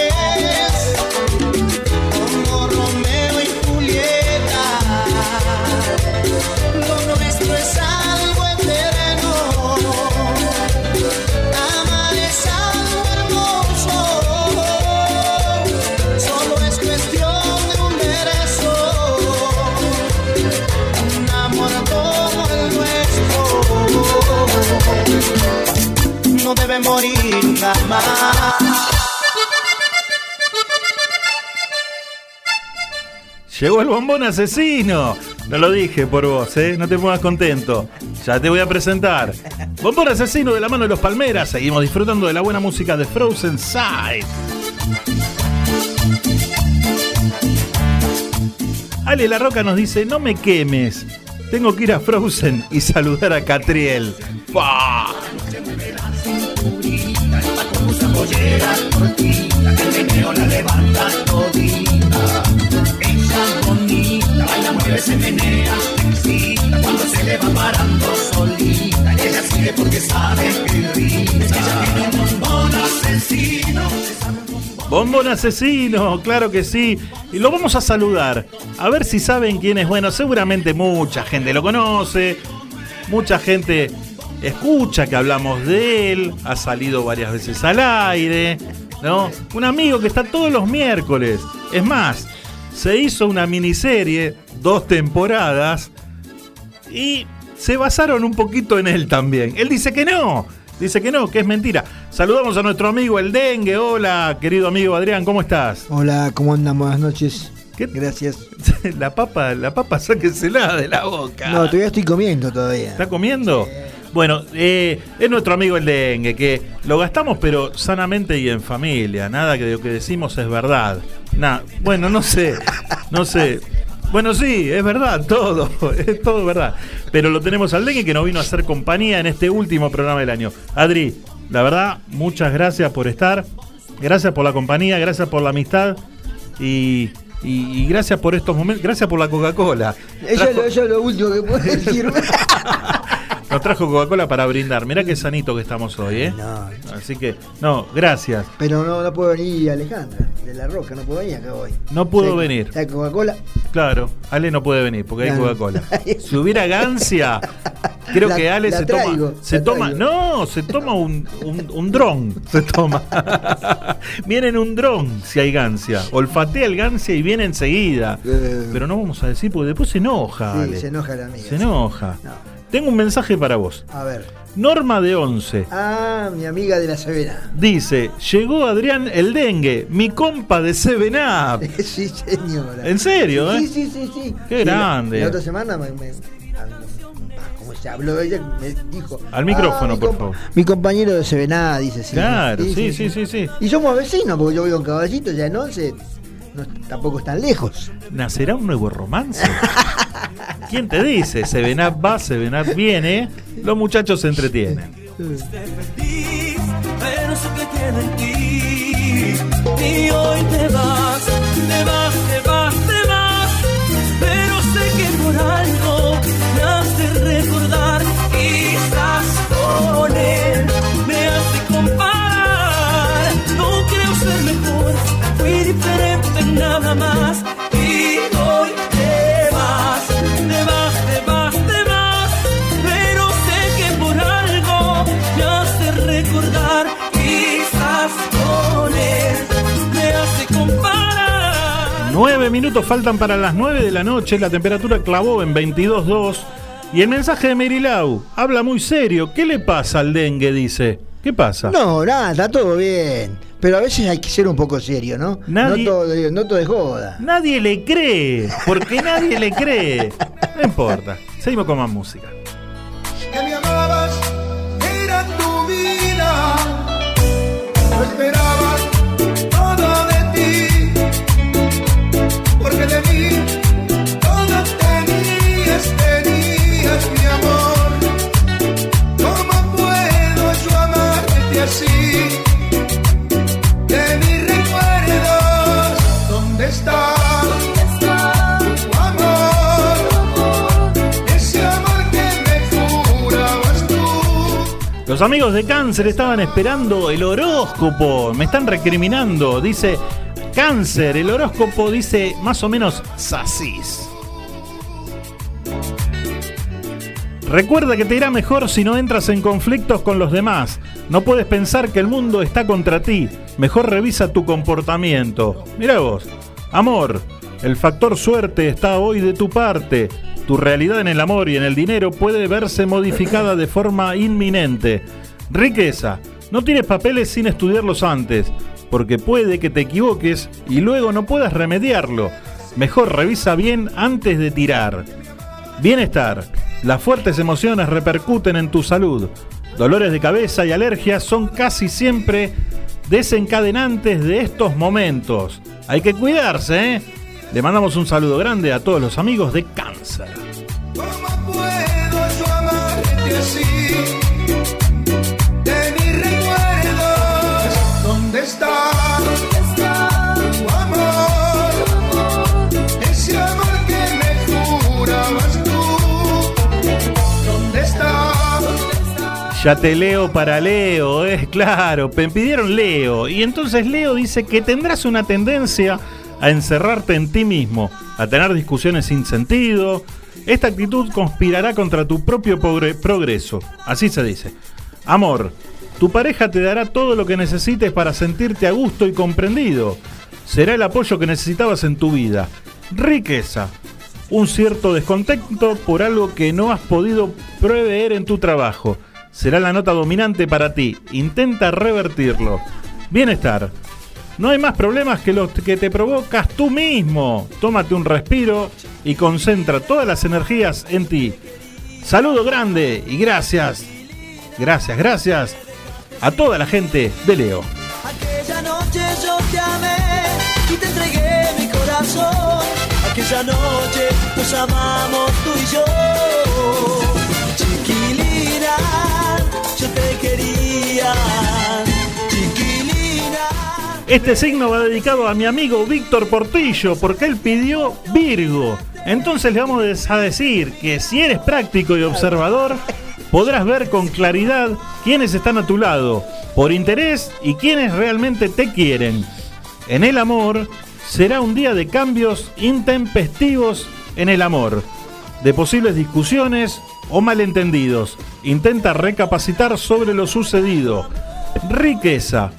Llegó el bombón asesino. No lo dije por vos, ¿eh? No te pongas contento. Ya te voy a presentar. Bombón asesino de la mano de los Palmeras. Seguimos disfrutando de la buena música de Frozen Side. Ale La Roca nos dice, no me quemes. Tengo que ir a Frozen y saludar a Catriel. ¡Fua! Usa polleras cortitas, que el meneo la levanta todita. Ella bonita, baila, mueve, se menea, excita, cuando se le va parando solita. Y ella sigue porque sabe rima. Es que ella tiene un bombón asesino. Bombón asesino, claro que sí. Y lo vamos a saludar. A ver si saben quién es. Bueno, seguramente mucha gente lo conoce. Mucha gente escucha que hablamos de él. Ha salido varias veces al aire. ¿No? Un amigo que está todos los miércoles. Es más, se hizo una miniserie, dos temporadas. Y se basaron un poquito en él también. Él dice que no. Dice que no, que es mentira. Saludamos a nuestro amigo el Dengue. Hola, querido amigo Adrián, ¿cómo estás? Hola, ¿cómo andan? Buenas noches. Gracias. La papa, la papa sáquesela de la boca. No, todavía estoy comiendo todavía. ¿Está comiendo? Bueno, eh, es nuestro amigo el dengue, que lo gastamos pero sanamente y en familia. Nada que lo que decimos es verdad. Nada, bueno, no sé, no sé. Bueno, sí, es verdad, todo, es todo verdad. Pero lo tenemos al dengue que nos vino a hacer compañía en este último programa del año. Adri, la verdad, muchas gracias por estar. Gracias por la compañía, gracias por la amistad y, y- y gracias por estos momentos. Gracias por la Coca-Cola. Eso, Trajo- es lo, eso es lo último que puedo decir. Nos trajo Coca-Cola para brindar. Mirá qué sanito que estamos hoy, ¿eh? Así que, no, gracias. Pero no, no puedo venir Alejandra, de la Roca, no puedo venir acá hoy. No ¿Sabe- venir. ¿sabe Coca-Cola? Claro, Ale no puede venir porque hay. Coca-Cola. Si hubiera Gancia, creo La- que Ale se traigo, toma. Se toma. No, se toma un, un, un dron. Se toma. viene en un dron si hay Gancia. Olfatea el Gancia y viene enseguida. Pero no vamos a decir porque después se enoja. Sí, Ale. se enoja la amiga. Se enoja. Tengo un mensaje para vos. A ver. Norma de 11. Ah, mi amiga de la Severa. Dice, llegó Adrián el dengue, mi compa de Seven Up. sí, señora. ¿En serio, Sí, eh? sí, sí, sí. Qué Sí, la- grande. La, otra semana me, me- como se habló ella, me dijo. Al micrófono, "Ah, mi por favor. Mi compañero de Sevená, dice sí. Claro, sí, sí, sí, sí. Y somos vecinos, porque yo vivo en Caballito, ya en 11, no, tampoco están lejos. ¿Nacerá un nuevo romance? ¿Quién te dice? Seven Up va, Seven Up viene, los muchachos se entretienen. feliz, pero sé que queda en ti. Y hoy te vas, te vas, te vas, te vas, pero sé que por algo me hace recordar. Quizás con él nada más. Y hoy te vas, te vas, te vas, te vas, pero sé que por algo me hace recordar. Quizás con él me hace comparar. Nueve minutos faltan para las 9 de la noche. La temperatura clavó en 22.2. Y el mensaje de Merilau habla muy serio. ¿Qué le pasa al dengue? Dice. ¿Qué pasa? No, nada, está todo bien. Pero a veces hay que ser un poco serio, ¿no? Nadie- No, todo, no todo es joda. Nadie le cree. Porque nadie le cree. No importa. Seguimos con más música. que me amabas, era tu vida. Yo Los amigos de cáncer estaban esperando el horóscopo. Me están recriminando. Dice cáncer. El horóscopo dice más o menos sasís. Recuerda que te irá mejor si no entras en conflictos con los demás. No puedes pensar que el mundo está contra ti. Mejor revisa tu comportamiento. Mira vos. Amor, el factor suerte está hoy de tu parte. Tu realidad en el amor y en el dinero puede verse modificada de forma inminente. Riqueza, no tienes papeles sin estudiarlos antes, porque puede que te equivoques y luego no puedas remediarlo. Mejor revisa bien antes de tirar. Bienestar. Las fuertes emociones repercuten en tu salud. Dolores de cabeza y alergias son casi siempre desencadenantes de estos momentos. Hay que cuidarse, ¿eh? Le mandamos un saludo grande a todos los amigos de cáncer. puedo yo amarte así? De mis recuerdos, ¿dónde está? Tu amor, ese amor que me jurabas tú. ¿Dónde está? Ya te leo para Leo, es claro. Me pidieron Leo. Y entonces Leo dice que tendrás una tendencia a encerrarte en ti mismo, a tener discusiones sin sentido. Esta actitud conspirará contra tu propio progre- progreso. Así se dice. Amor, tu pareja te dará todo lo que necesites para sentirte a gusto y comprendido. Será el apoyo que necesitabas en tu vida. Riqueza, un cierto descontento por algo que no has podido proveer en tu trabajo. Será la nota dominante para ti. Intenta revertirlo. Bienestar. No hay más problemas que los que te provocas tú mismo. Tómate un respiro y concentra todas las energías en ti. Saludo grande y gracias. Gracias, gracias a toda la gente de Leo. Aquella noche yo te amé y te entregué mi corazón. Aquella noche nos amamos tú y yo. Chiquilina, yo te quería. Este signo va dedicado a mi amigo Víctor Portillo porque él pidió Virgo. Entonces le vamos a decir que si eres práctico y observador, podrás ver con claridad quiénes están a tu lado, por interés y quiénes realmente te quieren. En el amor será un día de cambios intempestivos en el amor, de posibles discusiones o malentendidos. Intenta recapacitar sobre lo sucedido. Riqueza.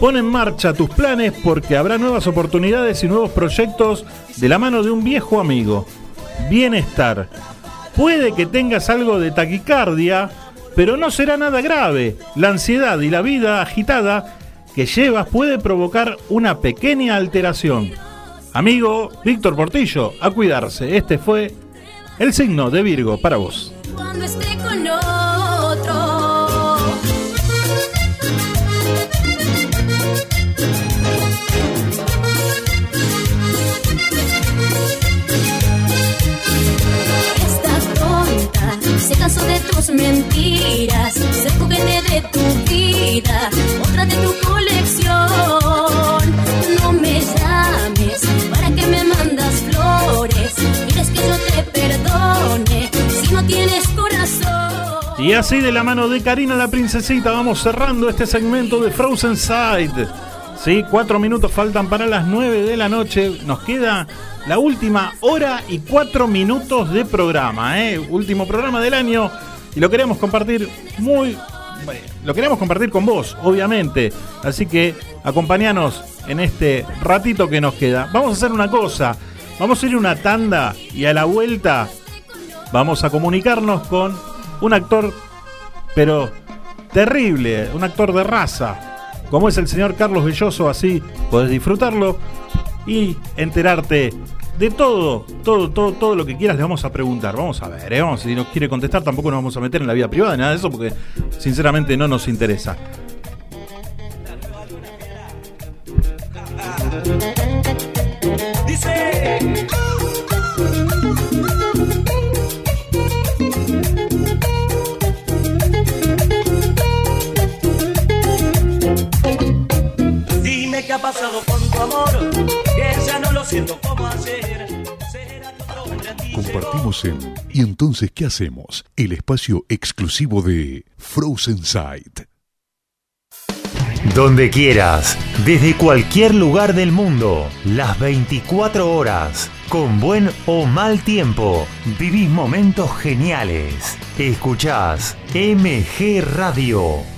Pon en marcha tus planes porque habrá nuevas oportunidades y nuevos proyectos de la mano de un viejo amigo. Bienestar. Puede que tengas algo de taquicardia, pero no será nada grave. La ansiedad y la vida agitada que llevas puede provocar una pequeña alteración. Amigo Víctor Portillo, a cuidarse. Este fue el signo de Virgo para vos. cuando esté con otro. Se cansó de tus mentiras, se juguete vida, otra de tu colección. No me llames para que me mandas flores. Quieres que yo te perdone si no tienes corazón. Y así de la mano de Karina la Princesita vamos cerrando este segmento de Frozen Side. Sí, cuatro minutos faltan para las nueve de la noche. Nos queda la última hora y cuatro minutos de programa, ¿eh? Último programa del año. Y lo queremos compartir muy. Lo queremos compartir con vos, obviamente. Así que acompañanos en este ratito que nos queda. Vamos a hacer una cosa. Vamos a ir una tanda y a la vuelta vamos a comunicarnos con un actor, pero terrible, un actor de raza, como es el señor Carlos Belloso, así podés disfrutarlo y enterarte de todo, todo, todo, todo lo que quieras le vamos a preguntar. Vamos a ver, ¿eh? vamos, si nos quiere contestar tampoco nos vamos a meter en la vida privada nada de eso porque sinceramente no nos interesa. Dice. Ha pasado con tu amor, que ya no lo siento como ayer. Compartimos en ¿Y entonces qué hacemos? El espacio exclusivo de Frozen Sight. Donde quieras, desde cualquier lugar del mundo, las 24 horas, con buen o mal tiempo, vivís momentos geniales. Escuchás MG Radio.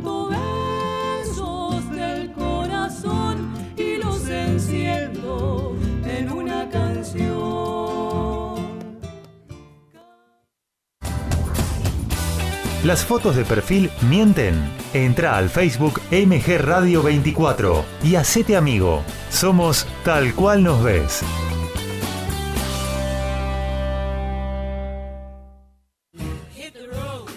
Las fotos de perfil mienten. Entra al Facebook MG Radio 24 y hacete amigo. Somos tal cual nos ves.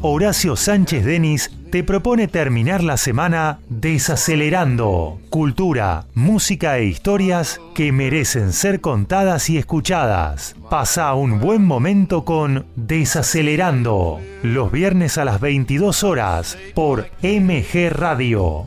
Horacio Sánchez Denis te propone terminar la semana desacelerando cultura, música e historias que merecen ser contadas y escuchadas. Pasa un buen momento con Desacelerando, los viernes a las 22 horas por MG Radio.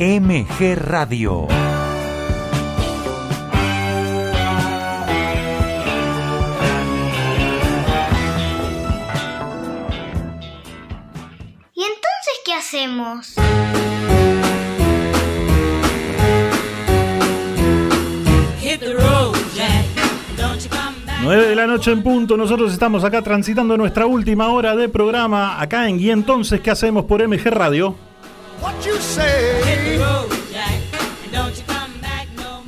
MG Radio. ¿Y entonces qué hacemos? 9 de la noche en punto, nosotros estamos acá transitando nuestra última hora de programa, acá en Y entonces, ¿qué hacemos por MG Radio? What you say?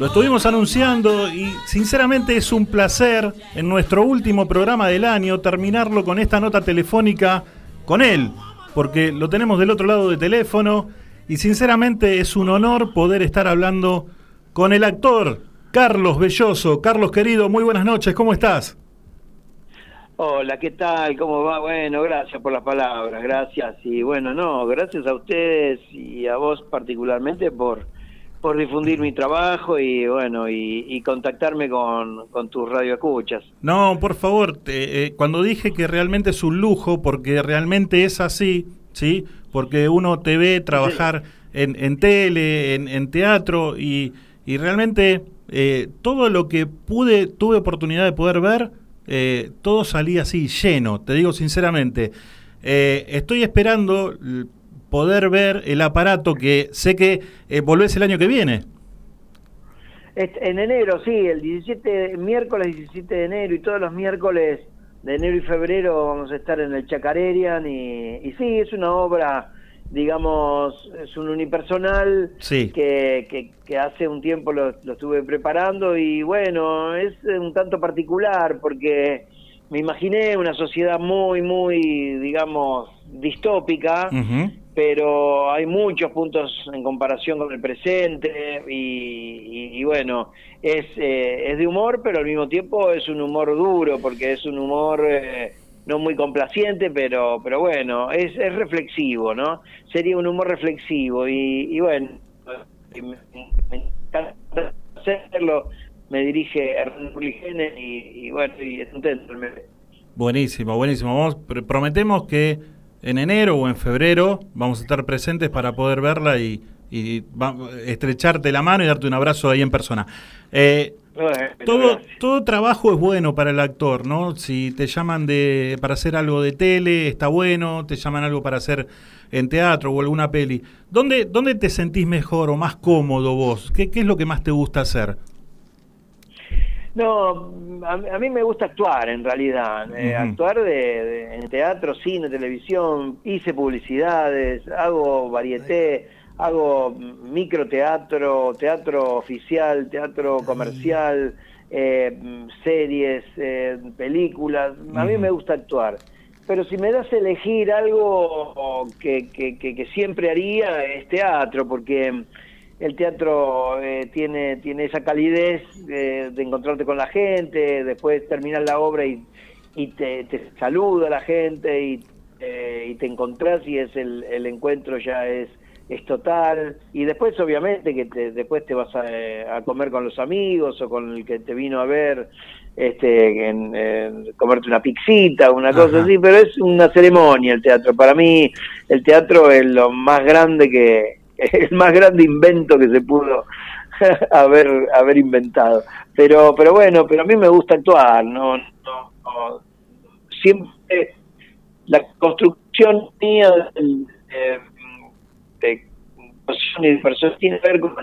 Lo estuvimos anunciando y sinceramente es un placer en nuestro último programa del año terminarlo con esta nota telefónica con él, porque lo tenemos del otro lado del teléfono y sinceramente es un honor poder estar hablando con el actor Carlos Belloso. Carlos querido, muy buenas noches, ¿cómo estás? Hola, ¿qué tal? ¿Cómo va? Bueno, gracias por las palabras, gracias. Y bueno, no, gracias a ustedes y a vos particularmente por, por difundir mi trabajo y bueno, y, y contactarme con, con tus radioescuchas. No, por favor, te- eh, cuando dije que realmente es un lujo, porque realmente es así, ¿sí? Porque uno te ve trabajar en, en tele, en, en teatro y, y realmente eh, todo lo que pude, tuve oportunidad de poder ver, eh, todo salía así, lleno, te digo sinceramente. Eh, estoy esperando poder ver el aparato que sé que eh, volvés el año que viene. En enero, sí, el 17, miércoles 17 de enero y todos los miércoles de enero y febrero vamos a estar en el Chacarerian y sí, es una obra, digamos, es un unipersonal Sí. que, que, que hace un tiempo lo, lo estuve preparando y bueno, es un tanto particular porque me imaginé una sociedad muy, muy, digamos, distópica pero hay muchos puntos en comparación con el presente y, y- y bueno, es, eh, es de humor, pero al mismo tiempo es un humor duro, porque es un humor eh, no muy complaciente, pero, pero bueno, es, es reflexivo, ¿no? Sería un humor reflexivo y, y bueno, me, encanta hacerlo, me dirige Hernán y, y bueno, y es contento. Buenísimo, buenísimo. Vamos, pr- prometemos que en enero o en febrero vamos a estar presentes para poder verla y, y estrecharte la mano y darte un abrazo ahí en persona. Eh, todo, todo trabajo es bueno para el actor, ¿no? Si te llaman de para hacer algo de tele, está bueno, te llaman algo para hacer en teatro o alguna peli. ¿Dónde, dónde te sentís mejor o más cómodo vos? ¿Qué, qué es lo que más te gusta hacer? No, a, a mí me gusta actuar en realidad, eh, actuar de, de- en teatro, cine, televisión, hice publicidades, hago varieté, hago microteatro, teatro oficial, teatro comercial, eh, series, eh, películas, a mí me gusta actuar. Pero si me das a elegir algo que, que, que, que siempre haría es teatro, porque el teatro eh, tiene tiene esa calidez eh, de encontrarte con la gente, después terminar la obra y, y te, te saluda la gente y, y te encontrás y es el, el encuentro ya es es total. Y después obviamente que te, después te vas a, eh, a comer con los amigos o con el que te vino a ver este en, en comerte una pixita una cosa así pero es una ceremonia el teatro. Para mí el teatro es lo más grande que el más grande invento que se pudo haber haber inventado. Pero pero bueno pero a mí me gusta actuar no, no, no. siempre la construcción mía del- posición y de personas tiene que ver con,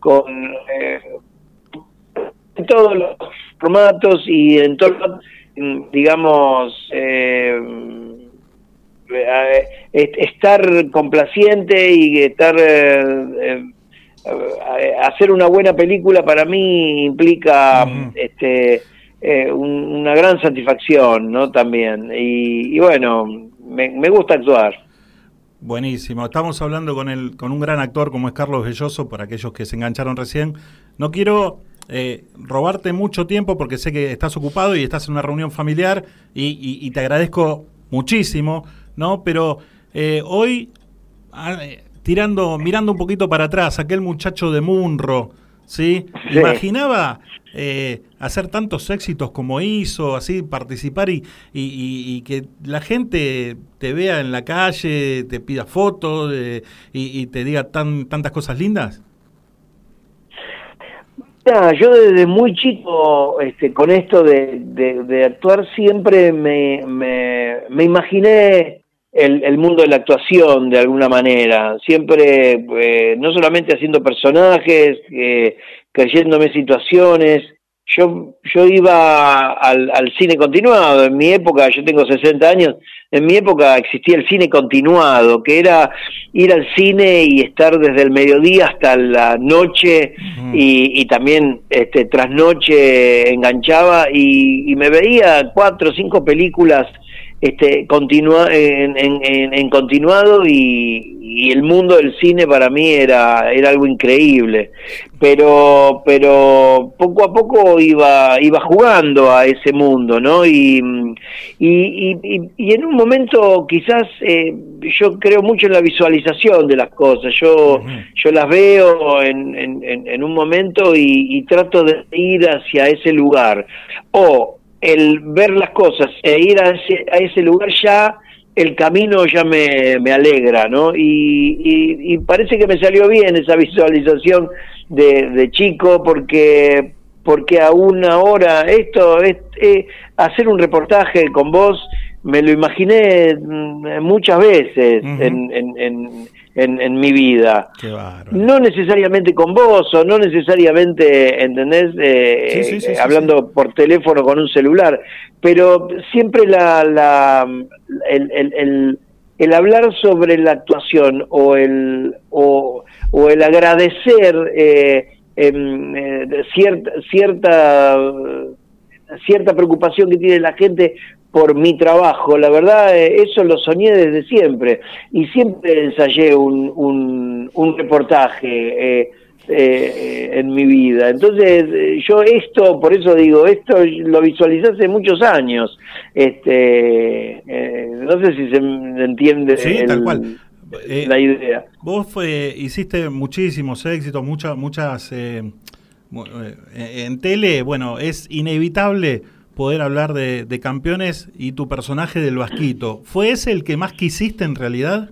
con eh, en todos los formatos y en todos digamos eh, eh, est- estar complaciente y estar eh, eh, eh, hacer una buena película para mí implica este eh, un- una gran satisfacción no también. Y, y bueno me, me gusta actuar Buenísimo. Estamos hablando con el, con un gran actor como es Carlos Belloso, por aquellos que se engancharon recién. No quiero eh, robarte mucho tiempo porque sé que estás ocupado y estás en una reunión familiar y, y- y te agradezco muchísimo, ¿no? Pero eh, hoy, ah, eh, tirando, mirando un poquito para atrás, aquel muchacho de Munro, ¿sí? Sí. Imaginaba eh, hacer tantos éxitos como hizo, así participar y, y- y- y que la gente te vea en la calle, te pida fotos eh, y, te diga tan, tantas cosas lindas? Yo desde muy chico, este, con esto de, de- de actuar, siempre me, me, me imaginé el, el mundo de la actuación de alguna manera. Siempre, eh, no solamente haciendo personajes, eh, creyéndome situaciones. Yo, yo iba al, al cine continuado. En mi época, yo tengo 60 años, en mi época existía el cine continuado, que era ir al cine y estar desde el mediodía hasta la noche y, y también este, tras noche enganchaba y, y me veía cuatro o cinco películas este, continua, en, en- en- continuado y, y el mundo del cine para mí era, era algo increíble. Pero, pero poco a poco iba, iba jugando a ese mundo, ¿no? Y, y, y- y- en un momento quizás eh, yo creo mucho en la visualización de las cosas. Yo, yo las veo en, en- en- en un momento y, y trato de ir hacia ese lugar. O el ver las cosas e ir a ese, a ese lugar ya el camino ya me, me alegra, ¿no? Y, y- y parece que me salió bien esa visualización de, de chico porque porque aún ahora esto es eh, hacer un reportaje con vos me lo imaginé mm, muchas veces en, en, en, en- en mi vida. Qué no necesariamente con vos o no necesariamente, ¿entendés? Eh, Sí, sí, sí, eh, hablando por teléfono con un celular, pero siempre la, la, el, el, el, el hablar sobre la actuación o el, o, o el agradecer eh, em, eh, cierta, cierta, cierta preocupación que tiene la gente por mi trabajo, la verdad, eh, eso lo soñé desde siempre y siempre ensayé un, un, un reportaje eh, eh, en mi vida. Entonces, eh, yo esto, por eso digo, esto lo visualicé hace muchos años. Este, eh, no sé si se entiende Sí, el- tal cual. La idea. Vos fue- hiciste muchísimos éxitos, muchas, muchas mu- en tele. Bueno, es inevitable poder hablar de, de campeones y tu personaje del Vasquito. ¿Fue ese el que más quisiste en realidad?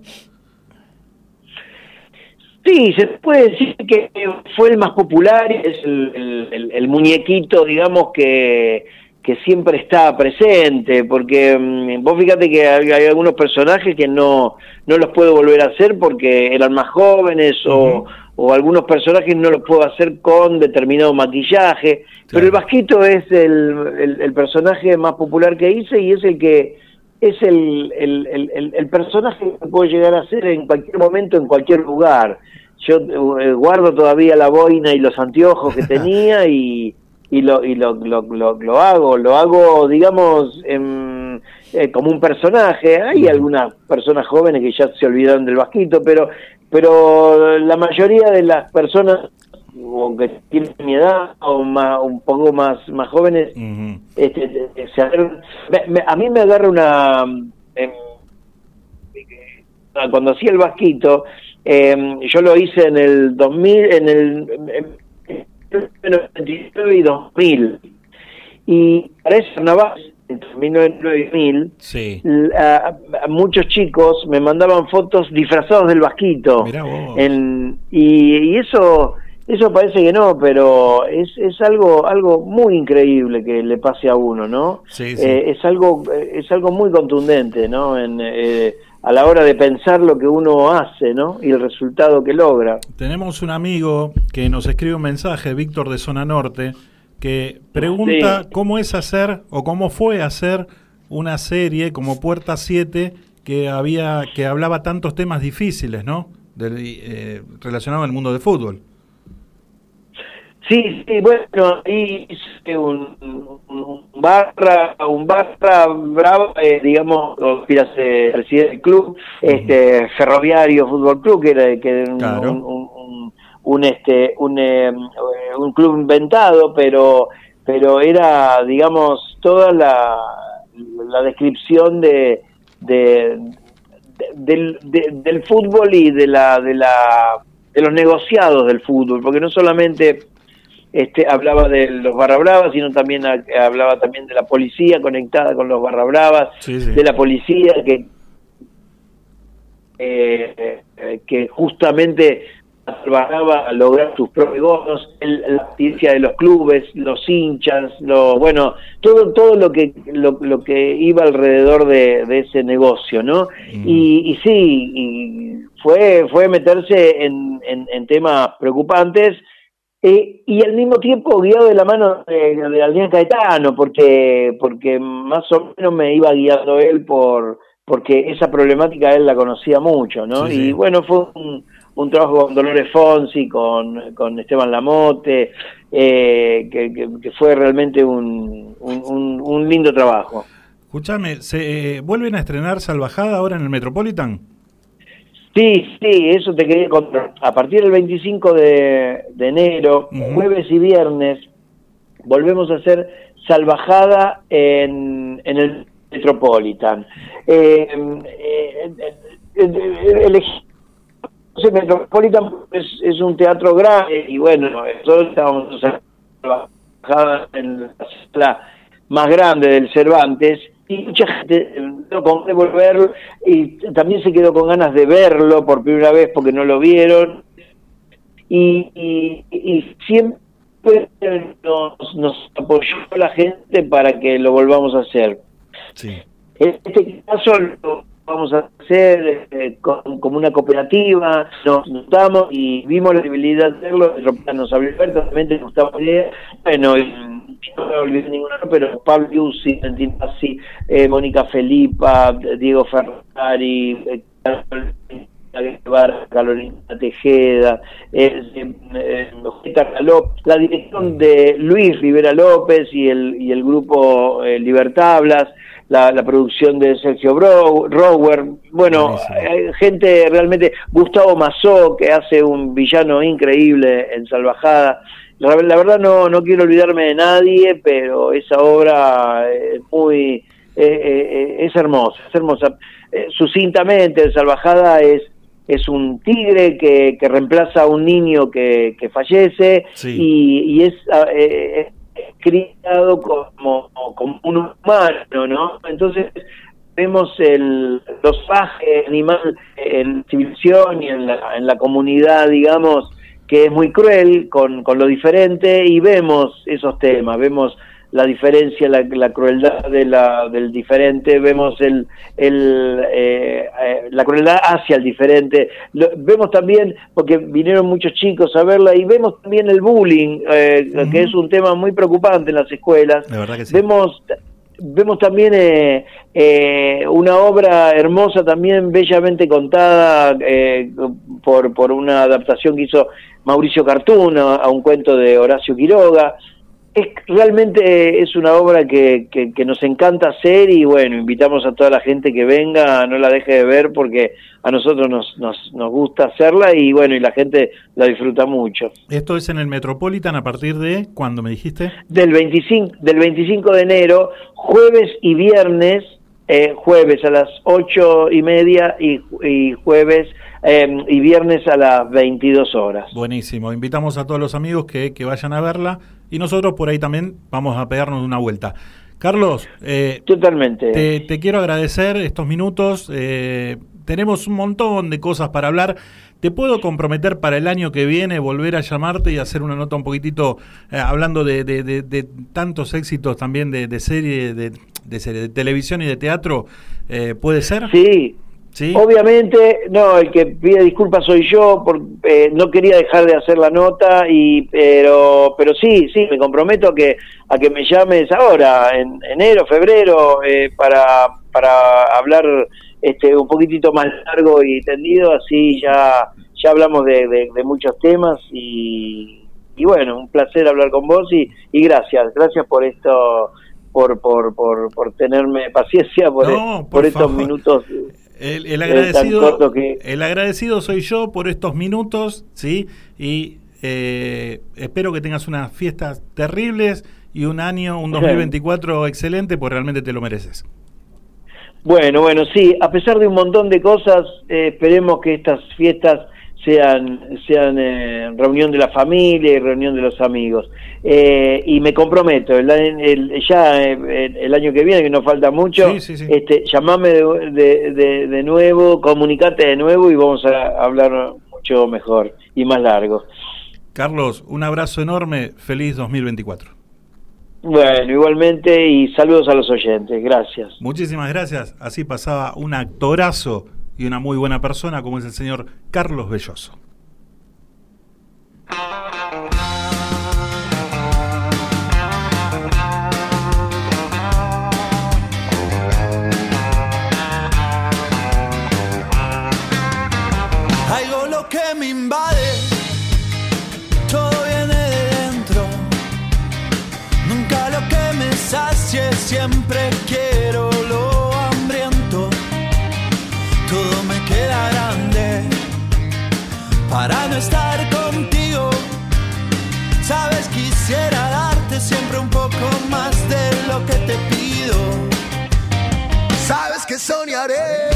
Sí, se puede decir que fue el más popular, es el, el- el- el muñequito, digamos, que, que siempre está presente, porque mm, vos fíjate que hay, hay algunos personajes que no, no los puedo volver a hacer porque eran más jóvenes o, o algunos personajes no los puedo hacer con determinado maquillaje, pero el Vasquito es el, el- el personaje más popular que hice y es el que es el, el, el, el- el personaje que puedo llegar a ser en cualquier momento, en cualquier lugar. Yo eh, guardo todavía la boina y los anteojos que tenía y, y, lo, y lo, lo, lo, lo hago, lo hago, digamos, en- eh, como un personaje. Hay algunas personas jóvenes que ya se olvidaron del vasquito, pero, pero la mayoría de las personas o que tienen mi edad o más, un poco más, más jóvenes, este, eh, se agarran- me- me- a mí me agarra una... em, eh, cuando hacía el vasquito, em, yo lo hice en el 2000, en el em, en 99 y 2000. Y para ese carnaval, entre 1999 y 2000, Sí. l- a- a muchos chicos me mandaban fotos disfrazados del vasquito. Mirá vos. En- y, y eso eso parece que no, pero es, es algo algo muy increíble que le pase a uno, ¿no? Sí, sí. Eh, es algo es algo muy contundente, ¿no? En, eh, a la hora de pensar lo que uno hace, ¿no? Y el resultado que logra. Tenemos un amigo que nos escribe un mensaje, Víctor de Zona Norte, que pregunta Sí. cómo es hacer o cómo fue hacer una serie como Puerta 7 que había que hablaba tantos temas difíciles, ¿no? Del, eh, relacionado al mundo del fútbol. Sí, sí, bueno, hice un, barra, un barra bravo, eh, digamos, presidente del club, este Ferroviario Fútbol Club, que era, que era un, Claro. un, un- un- un, este un, eh, un club inventado, pero pero era, digamos, toda la, la descripción de, de, de- del, de- del fútbol y de la de la de los negociados del fútbol, porque no solamente este hablaba de los barra bravas, sino también ha- hablaba también de la policía conectada con los barra bravas, Sí, sí. de la policía que eh, eh, que justamente a lograr sus propios bonos, el- la actividad de los clubes, los hinchas, lo, bueno, todo todo lo que lo, lo que iba alrededor de, de ese negocio, ¿no? Y, y sí, y fue fue meterse en, en, en temas preocupantes eh, y al mismo tiempo guiado de la mano de, de Adrián Caetano, porque porque más o menos me iba guiando él por porque esa problemática él la conocía mucho, ¿no? Sí, sí. Y bueno, fue un, un trabajo con Dolores Fonsi, con, con Esteban Lamote, eh, que, que- que fue realmente un, un, un- un lindo trabajo. Escúchame, ¿se eh, vuelven a estrenar Salvajada ahora en el Metropolitan? Sí, sí, eso te quería contar. A partir del 25 de, de enero, jueves y viernes, volvemos a hacer salvajada en, en el Metropolitan. Eh, eh, eh, eh, elegí- el Metropolitan es, es un teatro grande y bueno, nosotros estábamos salvajada en la sala más grande del Cervantes y mucha gente quedó con ganas de volver y también se quedó con ganas de verlo por primera vez porque no lo vieron y, y- y siempre nos, nos apoyó la gente para que lo volvamos a hacer. En este caso lo vamos a hacer eh, con- como una cooperativa, nos juntamos y vimos la posibilidad de hacerlo, nos abrió abiertamente, nos gustaba la idea, bueno, y, no me olvidé ninguno, pero Pablo Yussi, Valentín eh, Mónica Felipa, Diego Ferrari, eh, Guevara, Carolina Tejeda, eh, eh, Julieta Galop, la dirección de Luis Rivera López y el, y el grupo eh, Libertablas, la, la producción de Sergio Bro, Rower, bueno, hay gente realmente, Gustavo Mazó, que hace un villano increíble en Salvajada, la, la verdad no, no quiero olvidarme de nadie, pero esa obra es muy, eh, eh, eh, es hermosa, es hermosa. Eh, sucintamente, Salvajada es es un tigre que, que reemplaza a un niño que, que fallece y, y es ah, eh, eh, criado como, como un humano, ¿no? Entonces vemos el los salvaje animal en civilización y en la, en la comunidad, digamos, que es muy cruel con, con lo diferente y vemos esos temas, vemos la diferencia, la, la crueldad de la, del diferente, vemos el, el, eh, eh, la crueldad hacia el diferente, Lo- vemos también, porque vinieron muchos chicos a verla, y vemos también el bullying, eh, que es un tema muy preocupante en las escuelas. La verdad que sí. Vemos vemos también eh, eh, una obra hermosa también bellamente contada eh, por, por una adaptación que hizo Mauricio Cartún a, a un cuento de Horacio Quiroga es realmente es una obra que, que, que nos encanta hacer y bueno invitamos a toda la gente que venga no la deje de ver porque a nosotros nos, nos, nos gusta hacerla y bueno y la gente la disfruta mucho Esto es en el Metropolitan a partir de, ¿cuándo me dijiste? del 25, del 25 de enero, jueves y viernes, eh, jueves a las ocho y media y, y jueves eh, y viernes a las 22 horas. Buenísimo. Invitamos a todos los amigos que, que vayan a verla y nosotros por ahí también vamos a pegarnos una vuelta. Carlos, eh, Totalmente. te, te quiero agradecer estos minutos. eh, tenemos un montón de cosas para hablar. ¿Te puedo comprometer para el año que viene volver a llamarte y hacer una nota un poquitito eh, hablando de, de- de- de tantos éxitos también de, serie, de, de serie, de televisión y de teatro? Eh, ¿Puede ser? Sí. Obviamente, no, el que pide disculpas soy yo, por, eh, no quería dejar de hacer la nota, y pero pero sí, sí, me comprometo a que a que me llames ahora, en enero, febrero, eh, para, para hablar este un poquitito más largo y tendido, así ya ya hablamos de, de- de muchos temas y, y bueno, un placer hablar con vos y, y gracias, gracias por esto, por, por, por, por tenerme paciencia por, No, por, por estos minutos. El, el agradecido, que- el agradecido soy yo por estos minutos, ¿sí? Y eh, espero que tengas unas fiestas terribles y un año, un 2024 excelente, pues realmente te lo mereces. Bueno, bueno, sí, a pesar de un montón de cosas, eh, esperemos que estas fiestas sean, sean eh, reunión de la familia y reunión de los amigos. Eh, y me comprometo, el, el- ya eh, el, el año que viene, que no falta mucho, este, llamame de, de, de- de nuevo, comunicate de nuevo y vamos a hablar mucho mejor y más largo. Carlos, un abrazo enorme, feliz 2024. Bueno, igualmente y saludos a los oyentes, gracias. Muchísimas gracias. Así pasaba un actorazo y una muy buena persona como es el señor Carlos Belloso. Algo lo que me invade, todo viene de dentro. Nunca lo que me sacie, siempre quiero soñaré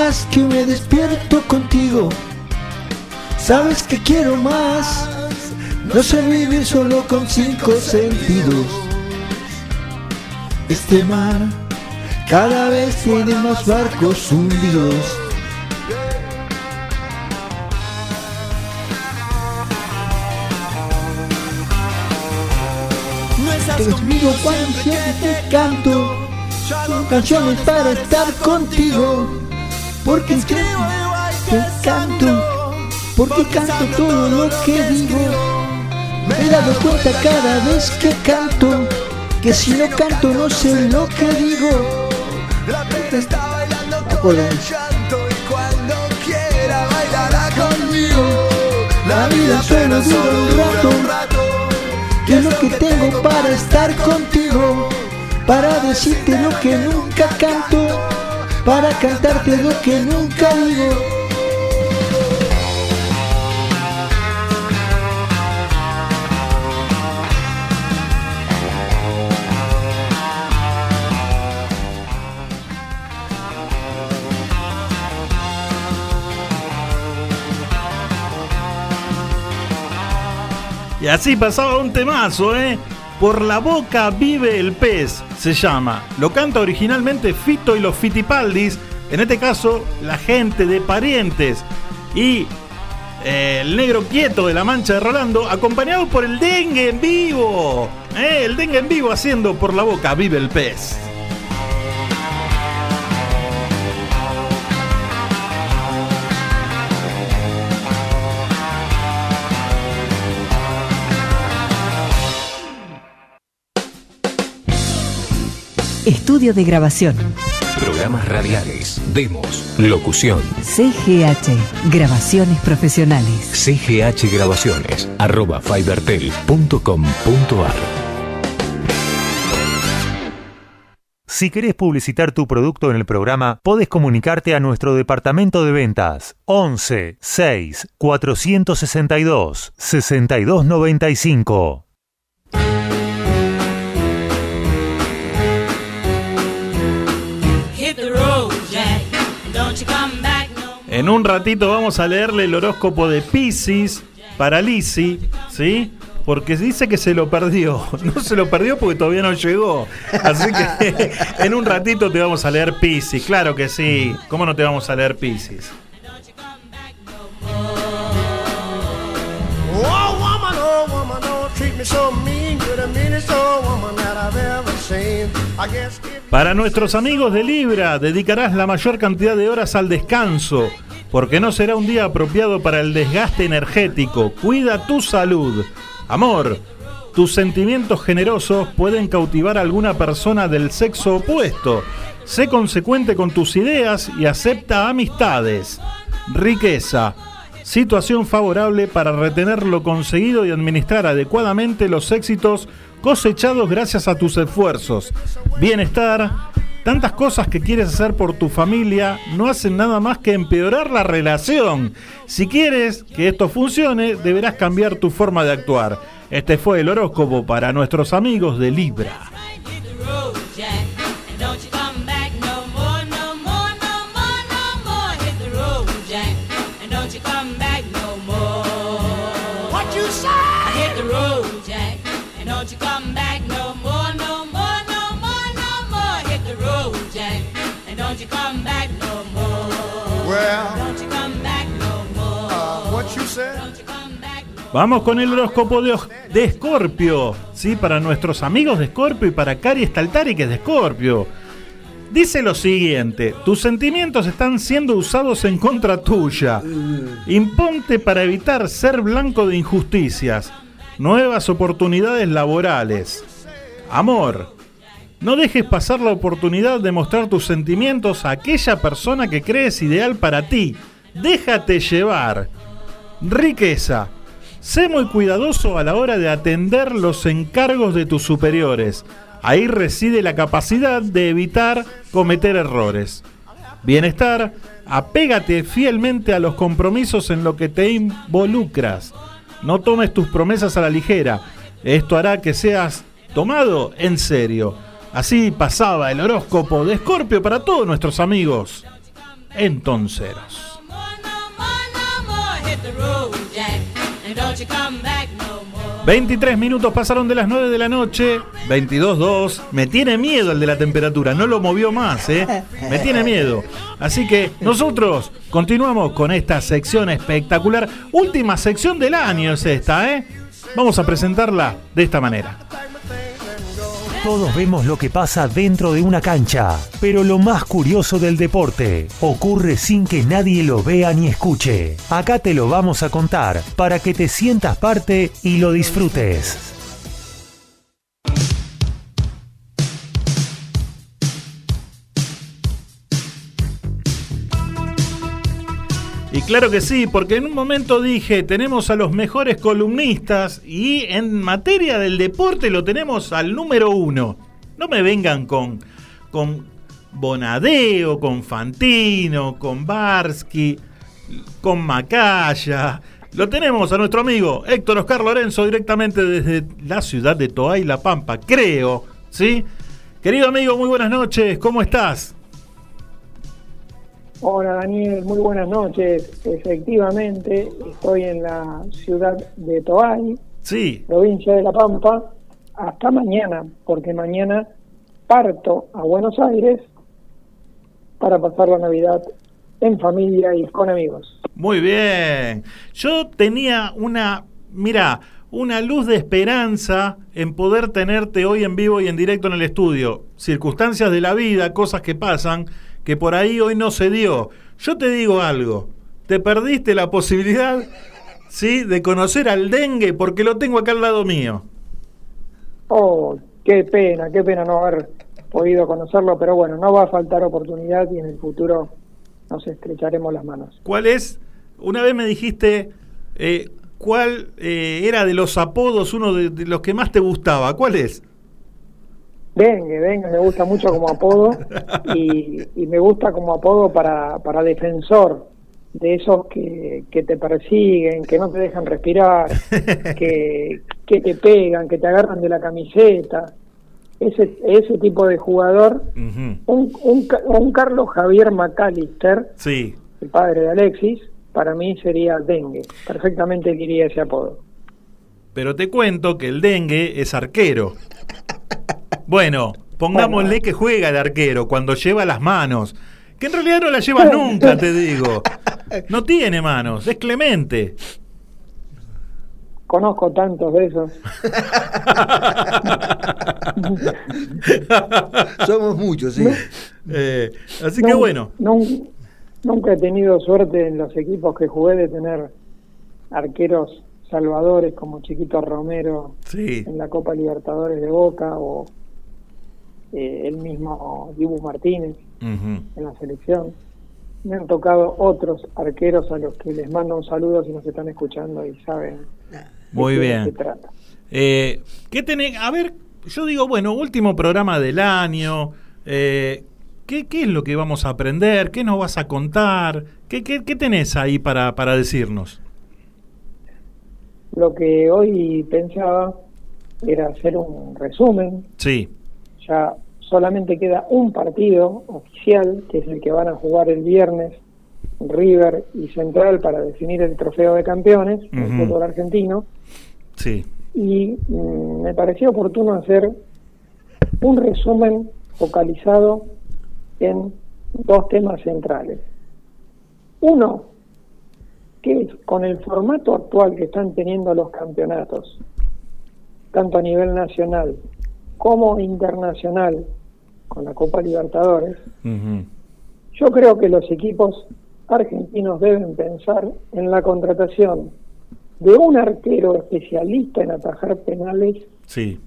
No estás, que me despierto contigo. Sabes que quiero más. No sé vivir solo con cinco sentidos. Este mar cada vez tiene más barcos hundidos. Te conmigo cuando siempre te canto. Son canciones para estar contigo. Porque escribo te canto. Porque canto todo lo que digo. Me he dado cuenta cada vez que canto. Que si no canto no sé lo que digo. La gente está bailando con el llanto y cuando quiera bailará conmigo. La vida solo dura un rato. Que es lo que tengo para estar contigo. Para decirte lo que nunca canto. Para cantarte lo que nunca digo. Y así pasaba un temazo, ¿eh? Por la boca vive el pez, se llama. Lo canta originalmente Fito y los Fitipaldis, en este caso la gente de Parientes. Y eh, el negro quieto de la mancha de Rolando, acompañado por el dengue en vivo. ¿eh? El dengue en vivo haciendo por la boca vive el pez. Estudio de grabación. Programas radiales, demos, locución. CGH, grabaciones profesionales. CGH Grabaciones, arroba fibertel.com.ar. Si querés publicitar tu producto en el programa, podés comunicarte a nuestro departamento de ventas 11 6 462 6295. En un ratito vamos a leerle el horóscopo de Pisces para Lisi, ¿sí? Porque dice que se lo perdió. No se lo perdió porque todavía no llegó. Así que en un ratito te vamos a leer Pisces. Claro que sí. ¿Cómo no te vamos a leer Pisces? Para nuestros amigos de Libra, dedicarás la mayor cantidad de horas al descanso, porque no será un día apropiado para el desgaste energético. Cuida tu salud. Amor, tus sentimientos generosos pueden cautivar a alguna persona del sexo opuesto. Sé consecuente con tus ideas y acepta amistades. Riqueza. Situación favorable para retener lo conseguido y administrar adecuadamente los éxitos cosechados gracias a tus esfuerzos. Bienestar. Tantas cosas que quieres hacer por tu familia no hacen nada más que empeorar la relación. Si quieres que esto funcione, deberás cambiar tu forma de actuar. Este fue el horóscopo para nuestros amigos de Libra. Vamos con el horóscopo de, de Escorpio, ¿sí? Para nuestros amigos de Escorpio y para Cari Staltari, que es de Escorpio. Dice lo siguiente, tus sentimientos están siendo usados en contra tuya. Imponte para evitar ser blanco de injusticias. Nuevas oportunidades laborales. Amor. No dejes pasar la oportunidad de mostrar tus sentimientos a aquella persona que crees ideal para ti. Déjate llevar. Riqueza. Sé muy cuidadoso a la hora de atender los encargos de tus superiores. Ahí reside la capacidad de evitar cometer errores. Bienestar. Apégate fielmente a los compromisos en lo que te involucras. No tomes tus promesas a la ligera. Esto hará que seas tomado en serio. Así pasaba el horóscopo de Escorpio para todos nuestros amigos entonceros. 23 minutos pasaron de las 9 de la noche, 22.2. Me tiene miedo el de la temperatura, no lo movió más, ¿eh? Me tiene miedo. Así que nosotros continuamos con esta sección espectacular. Última sección del año es esta, ¿eh? Vamos a presentarla de esta manera. Todos vemos lo que pasa dentro de una cancha, pero lo más curioso del deporte ocurre sin que nadie lo vea ni escuche. Acá te lo vamos a contar para que te sientas parte y lo disfrutes. Y claro que sí, porque en un momento dije, tenemos a los mejores columnistas y en materia del deporte lo tenemos al número uno. No me vengan con, con Bonadeo, con Fantino, con Barsky, con Macaya. Lo tenemos a nuestro amigo Héctor Oscar Lorenzo directamente desde la ciudad de Toay, La Pampa, creo, ¿sí? Querido amigo, muy buenas noches, ¿cómo estás? Hola Daniel, muy buenas noches. Efectivamente, estoy en la ciudad de Toay, Sí, provincia de La Pampa, hasta mañana, porque mañana parto a Buenos Aires para pasar la Navidad en familia y con amigos. Muy bien. Yo tenía una, mira, una luz de esperanza en poder tenerte hoy en vivo y en directo en el estudio. Circunstancias de la vida, cosas que pasan, que por ahí hoy no se dio. Yo te digo algo, te perdiste la posibilidad, ¿sí?, de conocer al dengue porque lo tengo acá al lado mío. Oh, qué pena, qué pena no haber podido conocerlo, pero bueno, no va a faltar oportunidad y en el futuro nos estrecharemos las manos. ¿Cuál es? Una vez me dijiste eh, cuál eh, era de los apodos uno de, de los que más te gustaba. ¿Cuál es? Dengue, dengue, me gusta mucho como apodo y, y me gusta como apodo para, para defensor de esos que, que te persiguen, que no te dejan respirar, que, que te pegan, que te agarran de la camiseta. Ese, ese tipo de jugador, un, un, un Carlos Javier McAllister, Sí. el padre de Alexis, para mí sería dengue. Perfectamente diría ese apodo. Pero te cuento que el dengue es arquero. Bueno, pongámosle que juega de arquero cuando lleva las manos. Que en realidad no las lleva nunca, te digo. No tiene manos, es Clemente. Conozco tantos de esos. Somos muchos, sí. Eh, así que bueno. nun- nunca he tenido suerte en los equipos que jugué de tener arqueros salvadores como Chiquito Romero Sí. en la Copa Libertadores de Boca o eh, el mismo Dibu Martínez en la selección. Me han tocado otros arqueros a los que les mando un saludo si nos están escuchando y saben Muy de qué bien. se trata. Eh, ¿Qué tenés? A ver, yo digo, bueno, último programa del año. eh, ¿qué, qué es lo que vamos a aprender? ¿Qué nos vas a contar? ¿Qué, qué, qué tenés ahí para, para decirnos? Lo que hoy pensaba era hacer un resumen. Sí, Ya solamente queda un partido oficial, que es el que van a jugar el viernes River y Central para definir el trofeo de campeones del fútbol argentino. sí. y mm, me pareció oportuno hacer un resumen focalizado en dos temas centrales. Uno, que es con el formato actual que están teniendo los campeonatos, tanto a nivel nacional como internacional, con la Copa Libertadores, yo creo que los equipos argentinos deben pensar en la contratación de un arquero especialista en atajar penales, Sí,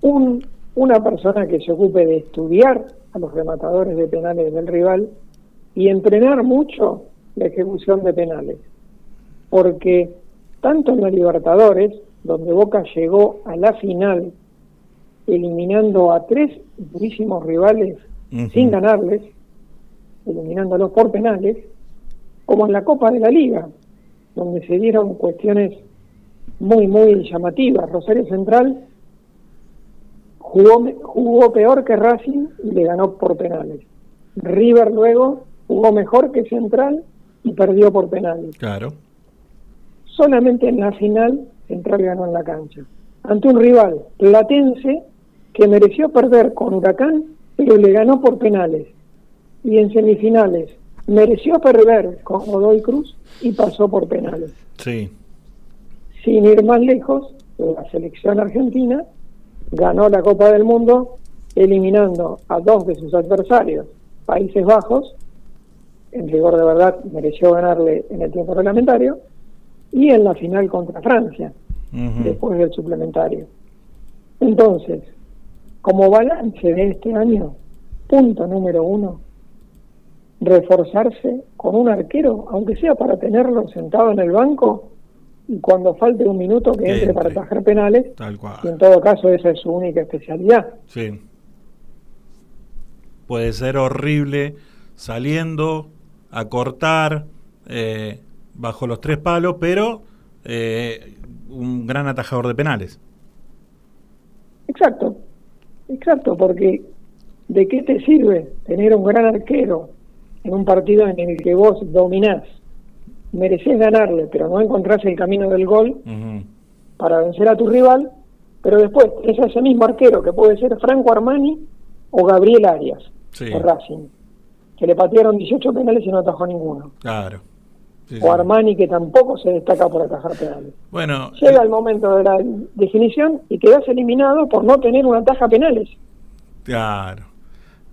un, una persona que se ocupe de estudiar a los rematadores de penales del rival y entrenar mucho la ejecución de penales. Porque tanto en la Libertadores, donde Boca llegó a la final eliminando a tres durísimos rivales sin ganarles, eliminándolos por penales, como en la Copa de la Liga, donde se dieron cuestiones muy, muy llamativas. Rosario Central jugó, jugó peor que Racing y le ganó por penales. River luego jugó mejor que Central y perdió por penales. claro. Solamente en la final Central ganó en la cancha. Ante un rival platense que mereció perder con Huracán, pero le ganó por penales. Y en semifinales mereció perder con Godoy Cruz y pasó por penales. Sí, Sin ir más lejos, la selección argentina ganó la Copa del Mundo eliminando a dos de sus adversarios, Países Bajos, en rigor de verdad mereció ganarle en el tiempo reglamentario, y en la final contra Francia, después del suplementario. Entonces, como balance de este año, punto número uno, reforzarse con un arquero, aunque sea para tenerlo sentado en el banco y cuando falte un minuto que entre para atajar penales, tal cual. y en todo caso esa es su única especialidad. Sí. Puede ser horrible saliendo a cortar eh, bajo los tres palos, pero eh, un gran atajador de penales. Exacto, exacto, porque ¿de qué te sirve tener un gran arquero en un partido en el que vos dominás, mereces ganarle, pero no encontrás el camino del gol para vencer a tu rival, pero después es ese mismo arquero que puede ser Franco Armani o Gabriel Arias Sí, de Racing, que le patearon 18 penales y no atajó ninguno. claro. Sí. O Armani que tampoco se destaca por atajar penales. Bueno, Llega el momento de la definición y quedas eliminado por no tener una taja penales. claro.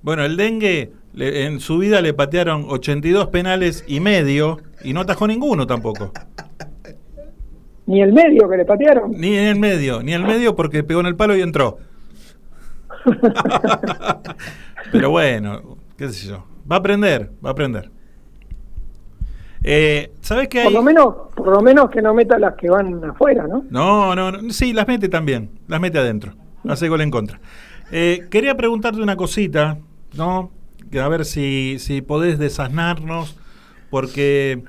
Bueno, el dengue le- en su vida le patearon 82 penales y medio y no atajó ninguno tampoco. Ni el medio que le patearon. Ni en el medio, ni el medio porque pegó en el palo y entró. Pero bueno, qué sé yo. Va a aprender, va a aprender. Eh, ¿Sabes qué hay? Por lo menos, por lo menos que no meta las que van afuera, ¿no? No, no, no, sí, las mete también, las mete adentro, hace gol en contra. Eh, quería preguntarte una cosita, ¿no? A ver si, si podés desasnarnos, porque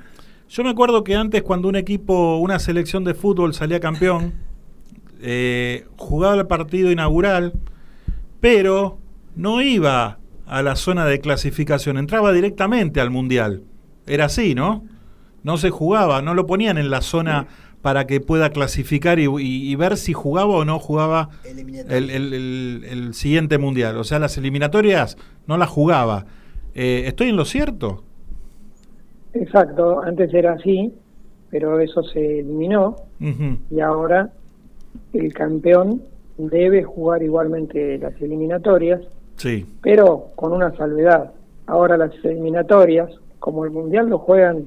yo me acuerdo que antes cuando un equipo, una selección de fútbol salía campeón, eh, jugaba el partido inaugural, pero no iba a la zona de clasificación, entraba directamente al Mundial. Era así, ¿no? No se jugaba, no lo ponían en la zona para que pueda clasificar y, y- y ver si jugaba o no jugaba el, el- el- el siguiente Mundial. O sea, las eliminatorias no las jugaba. Eh, ¿Estoy en lo cierto? Exacto, antes era así, pero eso se eliminó y ahora el campeón debe jugar igualmente las eliminatorias, Sí, pero con una salvedad. Ahora las eliminatorias, como el Mundial lo juegan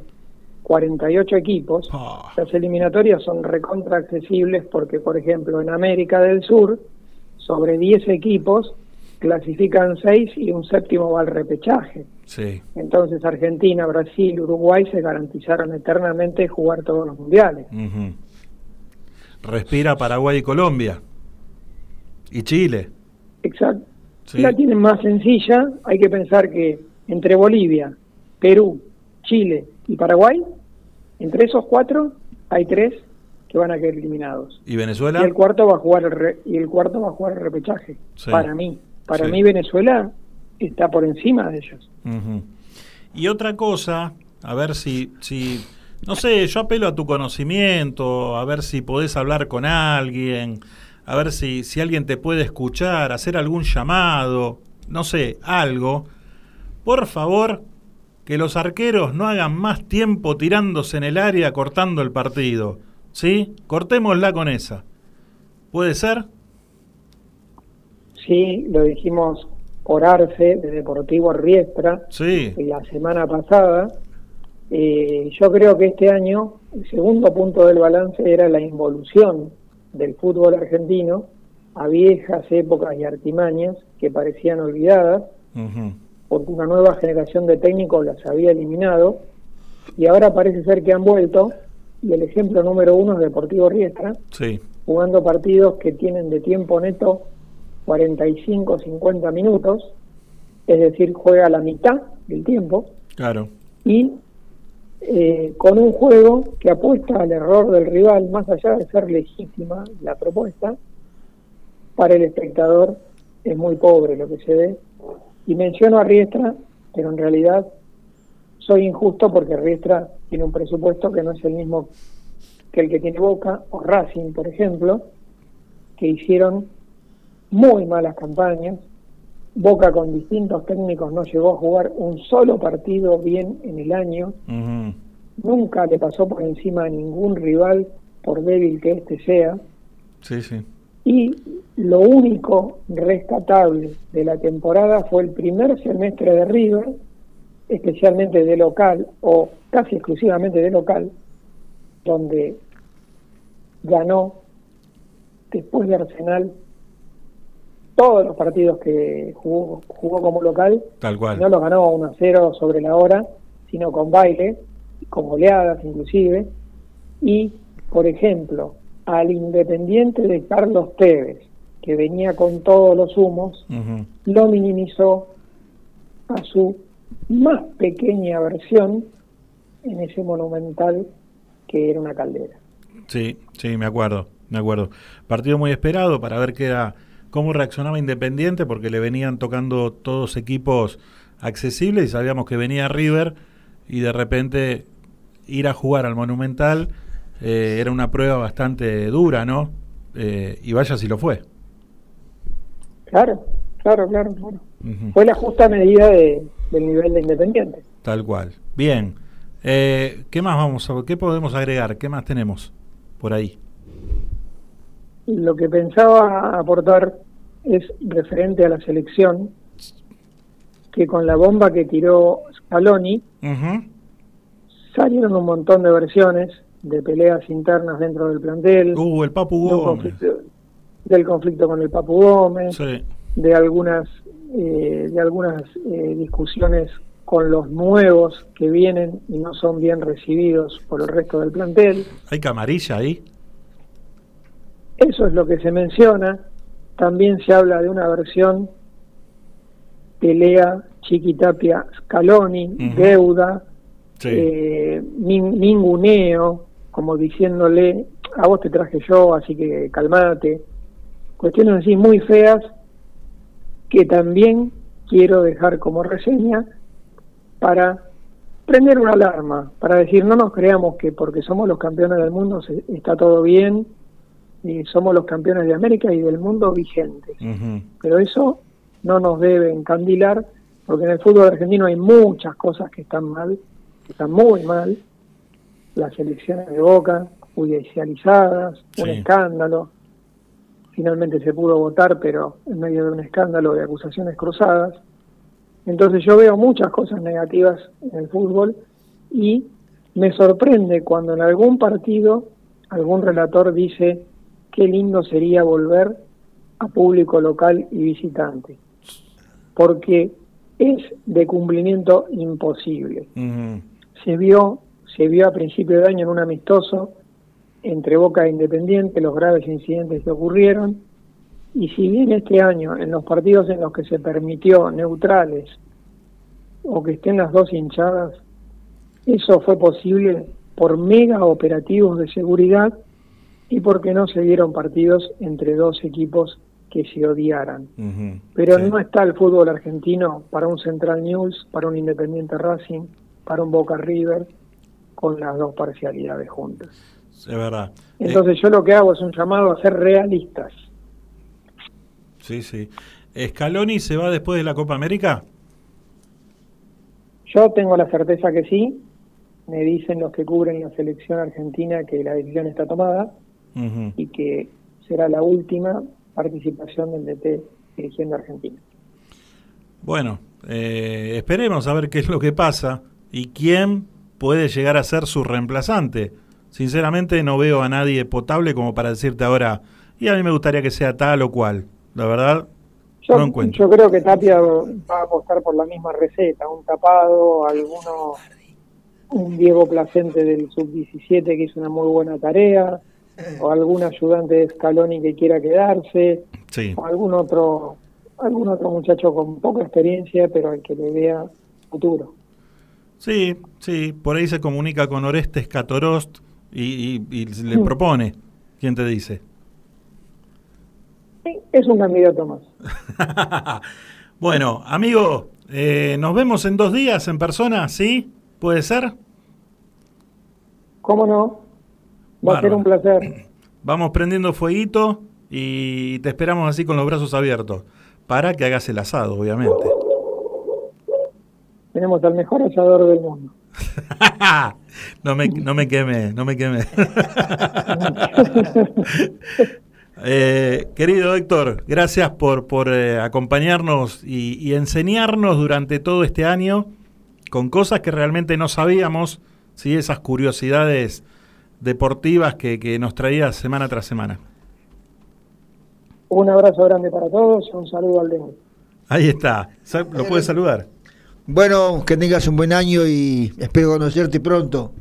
48 equipos, las eliminatorias son recontra accesibles porque, por ejemplo, en América del Sur, sobre 10 equipos, clasifican 6 y un séptimo va al repechaje. sí. Entonces Argentina, Brasil, Uruguay se garantizaron eternamente jugar todos los mundiales. Respira Paraguay y Colombia. Y Chile. Exacto. La tienen más sencilla, hay que pensar que entre Bolivia, Perú, Chile y Paraguay, entre esos cuatro hay tres que van a quedar eliminados. ¿Y Venezuela? Y el cuarto va a jugar el re- y el cuarto va a jugar el repechaje. Sí. Para mí, para Sí. mí Venezuela está por encima de ellos. Y otra cosa, a ver si, si, no sé, yo apelo a tu conocimiento, a ver si podés hablar con alguien, a ver si, si alguien te puede escuchar, hacer algún llamado, no sé, algo. Por favor, que los arqueros no hagan más tiempo tirándose en el área cortando el partido. ¿Sí? Cortémosla con esa. ¿Puede ser? Sí, lo dijimos por Arce de Deportivo Riestra Sí. la semana pasada. Eh, yo creo que este año el segundo punto del balance era la involución del fútbol argentino a viejas épocas y artimañas que parecían olvidadas porque una nueva generación de técnicos las había eliminado y ahora parece ser que han vuelto y el ejemplo número uno es Deportivo Riestra Sí. jugando partidos que tienen de tiempo neto 45 50 minutos es decir juega la mitad del tiempo Claro. y eh, con un juego que apuesta al error del rival más allá de ser legítima la propuesta para el espectador es muy pobre lo que se ve y menciono a Riestra pero en realidad soy injusto porque Riestra tiene un presupuesto que no es el mismo que el que tiene Boca o Racing por ejemplo que hicieron muy malas campañas. Boca con distintos técnicos no llegó a jugar un solo partido bien en el año. Nunca le pasó por encima a ningún rival por débil que éste sea. Sí, sí. Y lo único rescatable de la temporada fue el primer semestre de River, especialmente de local o casi exclusivamente de local, donde ganó después de Arsenal todos los partidos que jugó, jugó como local, Tal cual. no los ganó 1 a 0 sobre la hora, sino con baile, con goleadas inclusive, y, por ejemplo, al Independiente de Carlos Tevez, que venía con todos los humos, lo minimizó a su más pequeña versión en ese monumental que era una caldera. Sí, sí, me acuerdo, me acuerdo. Partido muy esperado para ver qué era, cómo reaccionaba Independiente, porque le venían tocando todos equipos accesibles y sabíamos que venía River y de repente ir a jugar al Monumental eh, era una prueba bastante dura, ¿no? Eh, y vaya si lo fue. Claro, claro, claro. claro. Fue la justa medida de- del nivel de Independiente. Tal cual. Bien. Eh, ¿Qué más vamos a, qué podemos agregar? ¿Qué más tenemos por ahí? Lo que pensaba aportar es referente a la selección, que con la bomba que tiró Scaloni salieron un montón de versiones de peleas internas dentro del plantel, Uh, el Papu Gómez. conflicto- del conflicto con el Papu Gómez, Sí. de algunas eh, de algunas eh, discusiones con los nuevos que vienen y no son bien recibidos por el resto del plantel. ¿Hay camarilla ahí? Eso es lo que se menciona. También se habla de una versión pelea Chiquitapia Scaloni, deuda, Sí. eh, nin- ninguneo, como diciéndole, a vos te traje yo, así que calmate. Cuestiones así muy feas que también quiero dejar como reseña para prender una alarma, para decir no nos creamos que porque somos los campeones del mundo se- está todo bien, y somos los campeones de América y del mundo vigentes. Pero eso no nos debe encandilar, porque en el fútbol argentino hay muchas cosas que están mal, que están muy mal. Las elecciones de Boca, judicializadas, un escándalo. Finalmente se pudo votar, pero en medio de un escándalo de acusaciones cruzadas. Entonces yo veo muchas cosas negativas en el fútbol y me sorprende cuando en algún partido algún relator dice qué lindo sería volver a público local y visitante, porque es de cumplimiento imposible. Se vio, se vio a principio de año en un amistoso entre Boca e Independiente los graves incidentes que ocurrieron Y si bien este año, en los partidos en los que se permitió neutrales o que estén las dos hinchadas, eso fue posible por mega operativos de seguridad y porque no se dieron partidos entre dos equipos que se odiaran. Pero no está el fútbol argentino para un Central News, para un Independiente Racing, para un Boca River, con las dos parcialidades juntas. Es verdad. Entonces yo lo que hago es un llamado a ser realistas. Sí, sí. ¿Scaloni se va después de la Copa América? Yo tengo la certeza que sí. Me dicen los que cubren la selección argentina que la decisión está tomada y que será la última participación del DT dirigiendo Argentina. Bueno, eh, esperemos a ver qué es lo que pasa y quién puede llegar a ser su reemplazante. Sinceramente no veo a nadie potable como para decirte ahora, y a mí me gustaría que sea tal o cual. La verdad, Yo, no encuentro. yo creo que Tapia va a apostar por la misma receta, un tapado, alguno, un Diego Placente del sub-17 que hizo una muy buena tarea, o algún ayudante de Scaloni que quiera quedarse, Sí. o algún otro, algún otro muchacho con poca experiencia, pero al que le vea futuro. Sí, sí, por ahí se comunica con Orestes Catorost y, y- y le propone. ¿Quién te dice? Sí, es un candidato más. Bueno, amigo, eh, nos vemos en dos días en persona, ¿sí? ¿Puede ser? ¿Cómo no? Va a ser un placer. Vamos prendiendo fueguito y te esperamos así con los brazos abiertos para que hagas el asado, obviamente. Tenemos al mejor asador del mundo. no me, no me queme, no me queme. Eh, querido Héctor, gracias por, por eh, acompañarnos y, y enseñarnos durante todo este año con cosas que realmente no sabíamos, ¿sí? esas curiosidades deportivas que, que nos traías semana tras semana. Un abrazo grande para todos y un saludo al dengue. Ahí está, lo puedes saludar. Bueno, que tengas un buen año y espero conocerte pronto.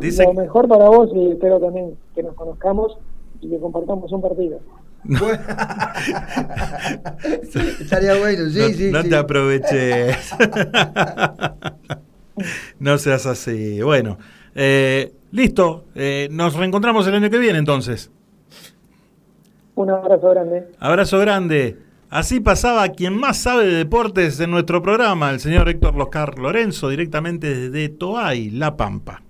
Lo mejor para vos y espero también que nos conozcamos y que compartamos un partido. Estaría bueno, sí, no, sí. no sí. te aproveches. no seas así. Bueno, eh, listo. eh, nos reencontramos el año que viene entonces. Un abrazo grande. Abrazo grande. Así pasaba quien más sabe de deportes en nuestro programa, el señor Héctor Loscar Lorenzo, directamente desde Toay, La Pampa.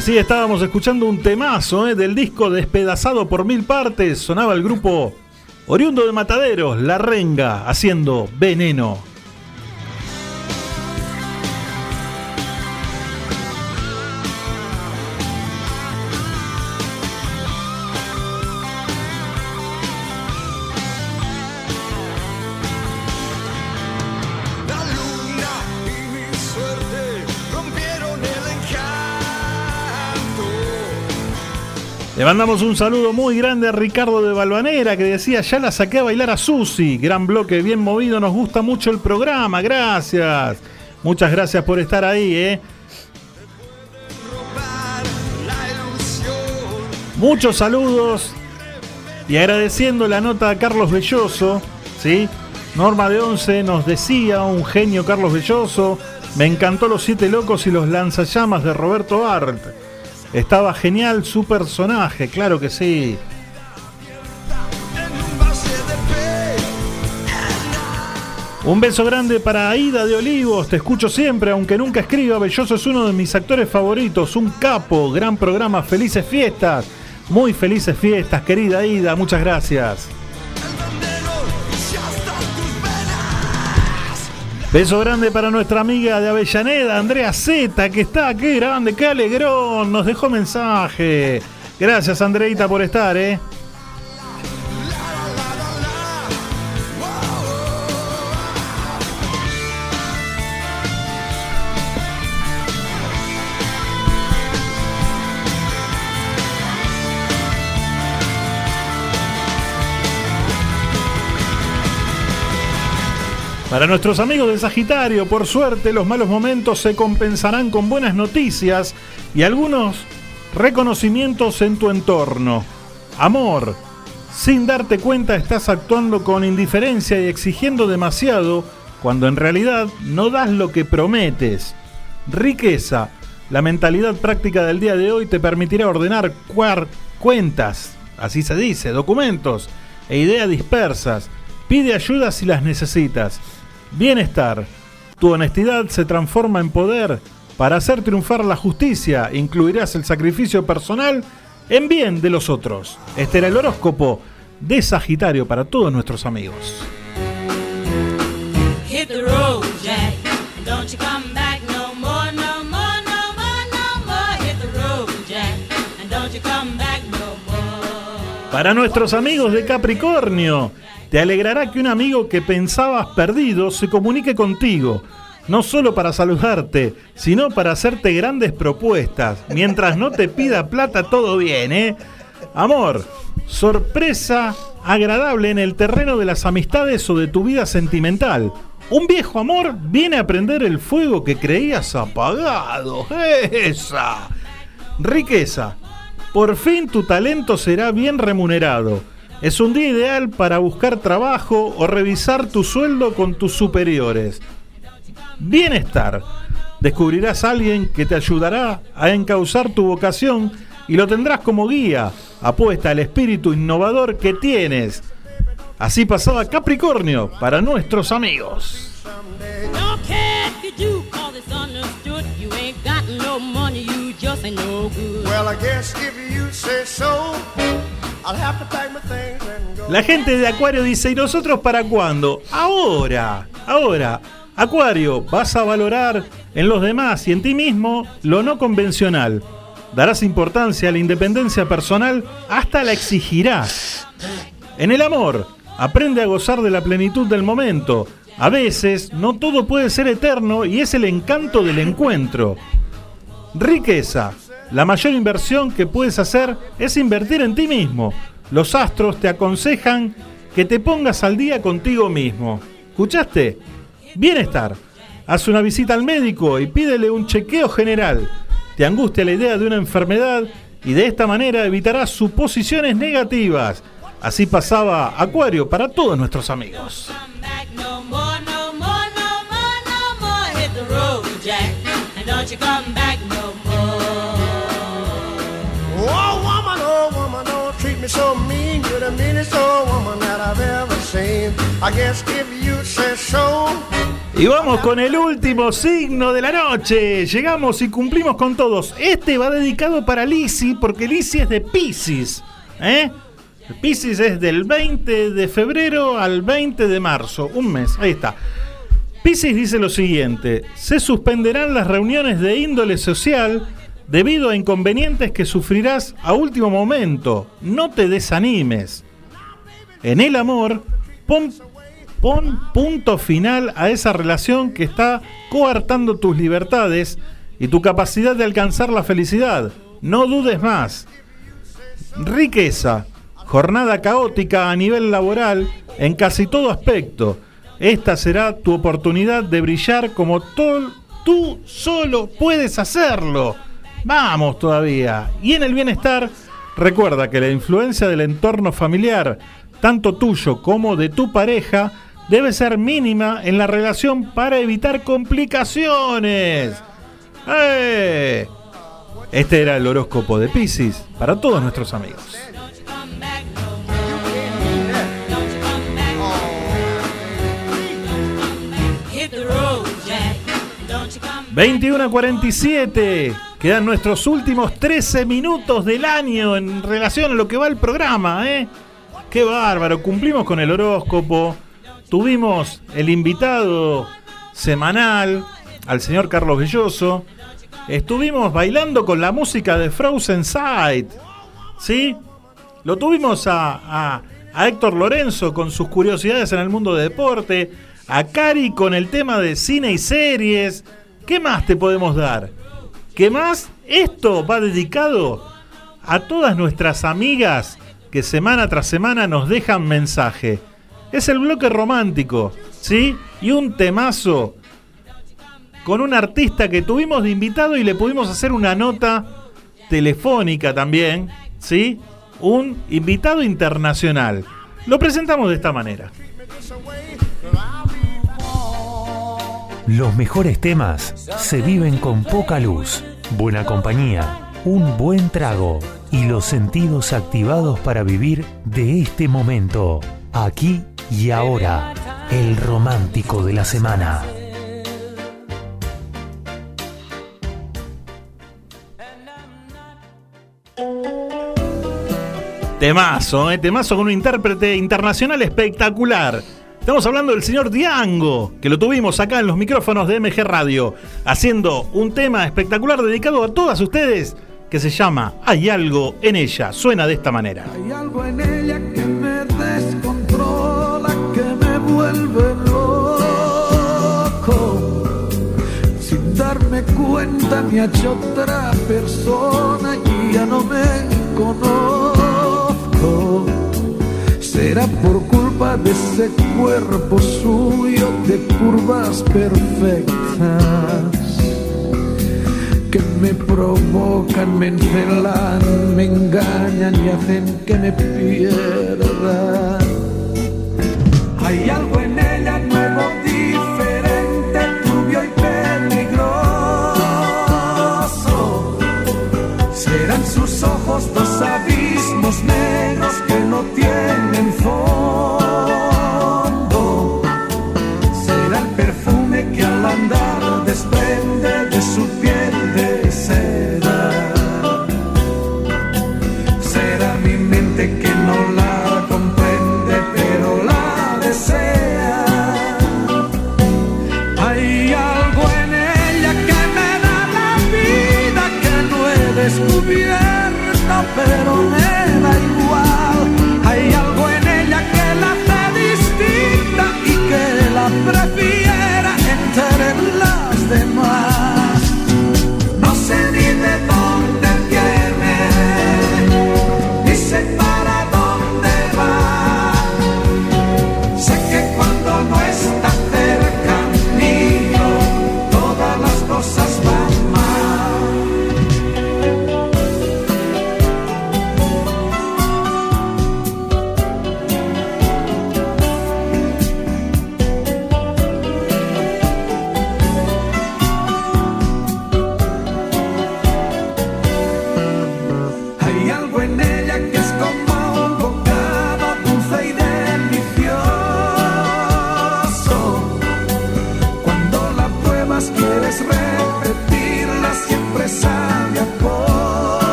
Así estábamos escuchando un temazo eh, del disco Despedazado por mil partes. Sonaba el grupo oriundo de Mataderos, La Renga, haciendo Veneno. Le mandamos un saludo muy grande a Ricardo de Balvanera que decía, ya la saqué a bailar a Susi. Gran bloque, bien movido, nos gusta mucho el programa, gracias. Muchas gracias por estar ahí, ¿eh? Muchos saludos y agradeciendo la nota a Carlos Belloso, ¿sí? Norma de Once nos decía, un genio Carlos Belloso, me encantó Los Siete Locos y los Lanzallamas de Roberto Art. Estaba genial su personaje, claro que sí. Un beso grande para Aida de Olivos, te escucho siempre, aunque nunca escriba. Belloso es uno de mis actores favoritos, un capo, gran programa, felices fiestas. Muy felices fiestas, querida Aida, muchas gracias. Beso grande para nuestra amiga de Avellaneda, Andrea Z, que está aquí grande, qué alegrón, nos dejó mensaje. Gracias, Andreita, por estar, ¿eh? Para nuestros amigos de Sagitario, por suerte, los malos momentos se compensarán con buenas noticias y algunos reconocimientos en tu entorno. Amor, sin darte cuenta estás actuando con indiferencia y exigiendo demasiado cuando en realidad no das lo que prometes. Riqueza, la mentalidad práctica del día de hoy te permitirá ordenar cuentas, así se dice, documentos e ideas dispersas. Pide ayuda si las necesitas. Bienestar. Tu honestidad se transforma en poder. Para hacer triunfar la justicia, incluirás el sacrificio personal en bien de los otros. Este era el horóscopo de Sagitario para todos nuestros amigos. Para nuestros amigos de Capricornio, te alegrará que un amigo que pensabas perdido se comunique contigo, no solo para saludarte, sino para hacerte grandes propuestas. Mientras no te pida plata, todo bien, ¿eh? Amor, sorpresa agradable en el terreno de las amistades o de tu vida sentimental. Un viejo amor viene a prender el fuego que creías apagado. ¡Esa! Riqueza. Por fin tu talento será bien remunerado. Es un día ideal para buscar trabajo o revisar tu sueldo con tus superiores. Bienestar. Descubrirás a alguien que te ayudará a encauzar tu vocación y lo tendrás como guía. Apuesta al espíritu innovador que tienes. Así pasaba Capricornio para nuestros amigos. You just ain't no good. Well, I guess if you say so, I'll have to pack my things and go. La gente de Acuario dice, ¿y nosotros para cuándo? Ahora, ahora. Acuario, vas a valorar en los demás y en ti mismo lo no convencional. Darás importancia a la independencia personal, hasta la exigirás. En el amor, aprende a gozar de la plenitud del momento. A veces, no todo puede ser eterno y es el encanto del encuentro. Riqueza. La mayor inversión que puedes hacer es invertir en ti mismo. Los astros te aconsejan que te pongas al día contigo mismo. ¿Escuchaste? Bienestar. Haz una visita al médico y pídele un chequeo general. Te angustia la idea de una enfermedad y de esta manera evitarás suposiciones negativas. Así pasaba Acuario para todos nuestros amigos. Y vamos con el último signo de la noche. Llegamos y cumplimos con todos. Este va dedicado para Lisi, porque Lisi es de Pisces. ¿Eh? Pisces es del 20 de febrero al 20 de marzo. Un mes. Ahí está. Pisces dice lo siguiente: se suspenderán las reuniones de índole social debido a inconvenientes que sufrirás a último momento. No te desanimes. En el amor, pon, punto final a esa relación que está coartando tus libertades y tu capacidad de alcanzar la felicidad. No dudes más. riqueza, jornada caótica a nivel laboral en casi todo aspecto. Esta será tu oportunidad de brillar como tú solo puedes hacerlo. Vamos todavía. Y en el bienestar, recuerda que la influencia del entorno familiar, tanto tuyo como de tu pareja, debe ser mínima en la relación para evitar complicaciones. ¡Eh! Este era el horóscopo de Pisces para todos nuestros amigos. Hit the road, Jack. Don't you come 21 a 47. Quedan nuestros últimos 13 minutos del año en relación a lo que va el programa, ¿eh? Qué bárbaro. Cumplimos con el horóscopo. Tuvimos el invitado semanal, al señor Carlos Belloso. Estuvimos bailando con la música de Frozen Sight. ¿Sí? Lo tuvimos a, a- a Héctor Lorenzo con sus curiosidades en el mundo de deporte. A Cari con el tema de cine y series. ¿Qué más te podemos dar? ¿Qué más? Esto va dedicado a todas nuestras amigas que semana tras semana nos dejan mensaje. Es el bloque romántico, ¿sí? Y un temazo con un artista que tuvimos de invitado y le pudimos hacer una nota telefónica también, ¿sí? Un invitado internacional. Lo presentamos de esta manera. Los mejores temas se viven con poca luz, buena compañía, un buen trago y los sentidos activados para vivir de este momento, aquí y ahora, el romántico de la semana. Temazo, ¿eh? Temazo con un intérprete internacional espectacular. Estamos hablando del señor Diango, que lo tuvimos acá en los micrófonos de MG Radio, haciendo un tema espectacular dedicado a todas ustedes, que se llama Hay algo en ella. Suena de esta manera. Hay algo en ella que me descontrola, que me vuelve loco. Sin darme cuenta me ha hecho otra persona y ya no me conozco. Será por culpa de ese cuerpo suyo de curvas perfectas que me provocan, me encelan, me engañan y hacen que me pierda. Hay algo en ella nuevo, diferente, turbio y peligroso. Serán sus ojos dos abismos negros tienen fondo.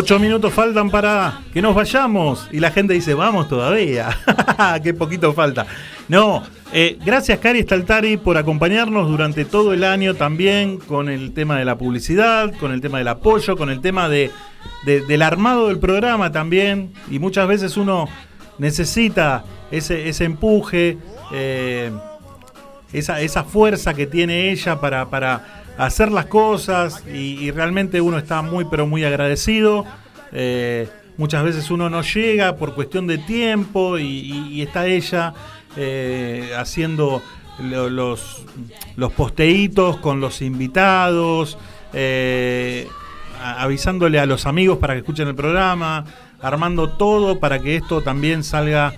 Ocho minutos faltan para que nos vayamos. Y la gente dice, vamos todavía. Qué poquito falta. No, eh, gracias Cari Staltari por acompañarnos durante todo el año también con el tema de la publicidad, con el tema del apoyo, con el tema de, de- del armado del programa también. Y muchas veces uno necesita ese, empuje, eh, esa, fuerza que tiene ella para hacer las cosas y, realmente uno está muy pero muy agradecido. Eh, muchas veces uno no llega por cuestión de tiempo y, está ella eh, haciendo lo- los, los posteitos con los invitados, eh, avisándole a los amigos para que escuchen el programa, armando todo para que esto también salga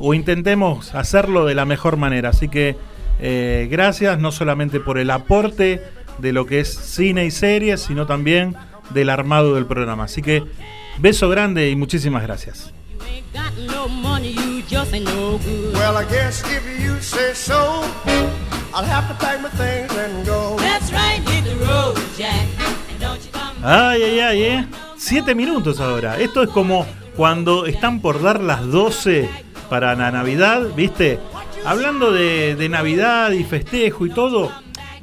o intentemos hacerlo de la mejor manera. Así que gracias no solamente por el aporte de lo que es cine y series, sino también del armado del programa. Así que beso grande y muchísimas gracias. Ay, ay, ay, eh. Siete minutos ahora. Esto es como cuando están por dar las 12 para la Navidad, ¿viste? Hablando de, de Navidad y festejo y todo,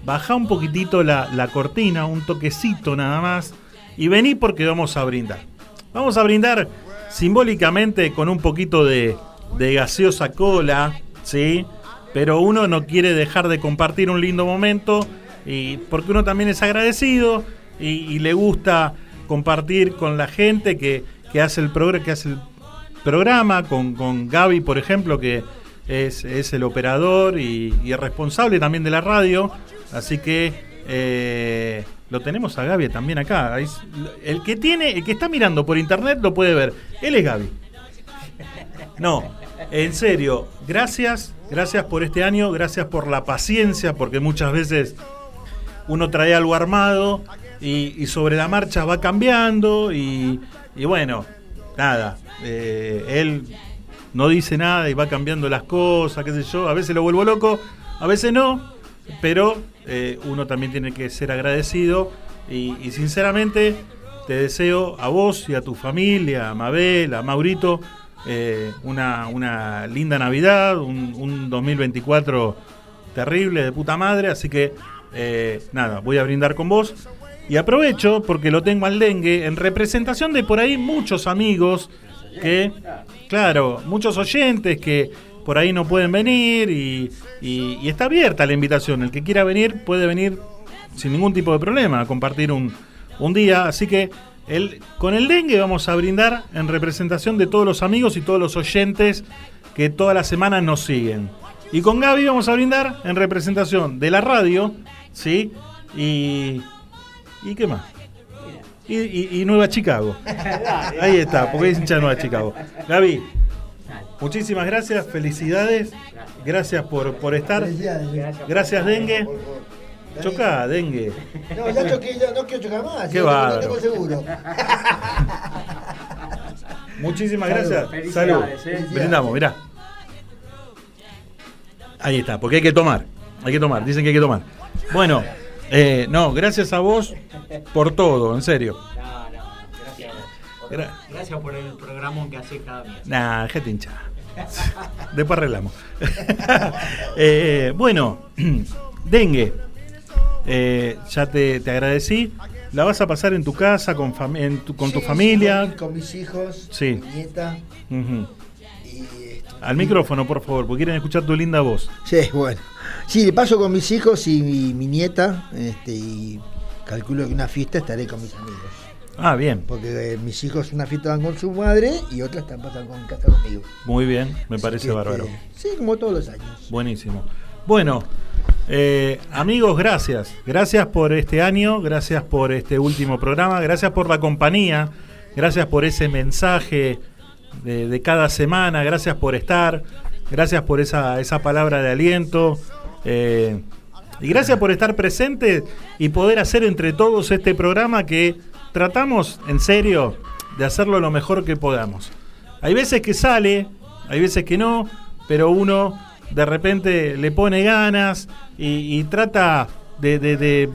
baja un poquitito la, la cortina, un toquecito nada más, y vení porque vamos a brindar. Vamos a brindar simbólicamente con un poquito de, de gaseosa cola, ¿sí? Pero uno no quiere dejar de compartir un lindo momento, y porque uno también es agradecido y, le gusta compartir con la gente que, que hace el programa, que hace el programa, con, con Gaby, por ejemplo, que es, es el operador y, y responsable también de la radio. Así que eh, lo tenemos a Gaby también acá. El que tiene, el que está mirando por internet lo puede ver. Él es Gaby. No, en serio, gracias, gracias por este año, gracias por la paciencia, porque muchas veces uno trae algo armado y, sobre la marcha va cambiando y, y bueno, nada, eh, él no dice nada y va cambiando las cosas, qué sé yo, a veces lo vuelvo loco, a veces no, pero eh, uno también tiene que ser agradecido y, sinceramente te deseo a vos y a tu familia, a Mabel, a Maurito, eh, una, una linda Navidad, un, un 2024 terrible, de puta madre, así que eh, nada, voy a brindar con vos. Y aprovecho, porque lo tengo al dengue, en representación de por ahí muchos amigos que, claro, muchos oyentes que por ahí no pueden venir y, y- y está abierta la invitación. El que quiera venir puede venir sin ningún tipo de problema a compartir un, un día. Así que el, con el dengue vamos a brindar en representación de todos los amigos y todos los oyentes que toda la semana nos siguen. Y con Gaby vamos a brindar en representación de la radio, ¿sí? Y. ¿Y qué más? Y, y- y Nueva Chicago. Ahí está, porque es hincha Nueva Chicago. Gaby, muchísimas gracias, felicidades. Gracias por, por estar. Gracias, Dengue. Chocá, Dengue. No, ya choqué, ya no quiero chocar más. Qué no tengo seguro. Muchísimas Salud. gracias. Salud. Eh. Brindamos, mirá. Ahí está, porque hay que tomar. Hay que tomar, dicen que hay que tomar. Bueno, eh, no, gracias a vos por todo, en serio. Gra- Gracias por el programa que hace cada mes. Nah, gente hincha. Después arreglamos. Eh, bueno, dengue. Eh, ya te, te agradecí. La vas a pasar en tu casa, con, en tu- con tu Sí, familia. sí, Con mis hijos, Sí. mi nieta. Al micrófono, por favor, porque quieren escuchar tu linda voz. Sí, bueno. Sí, le paso con mis hijos y mi, mi nieta. Este, y calculo que una fiesta estaré con mis amigos. Ah, bien. Porque eh, mis hijos una fiesta van con su madre y otras están pasan con casa conmigo. Muy bien, me Así parece que, bárbaro. este, sí, como todos los años. Buenísimo. Bueno, Eh, amigos, gracias. Gracias por este año, gracias por este último programa, gracias por la compañía, gracias por ese mensaje de, de cada semana, gracias por estar, gracias por esa, esa palabra de aliento. eh, y gracias por estar presente y poder hacer entre todos este programa que tratamos, en serio, de hacerlo lo mejor que podamos. Hay veces que sale, hay veces que no, pero uno de repente le pone ganas y, trata de,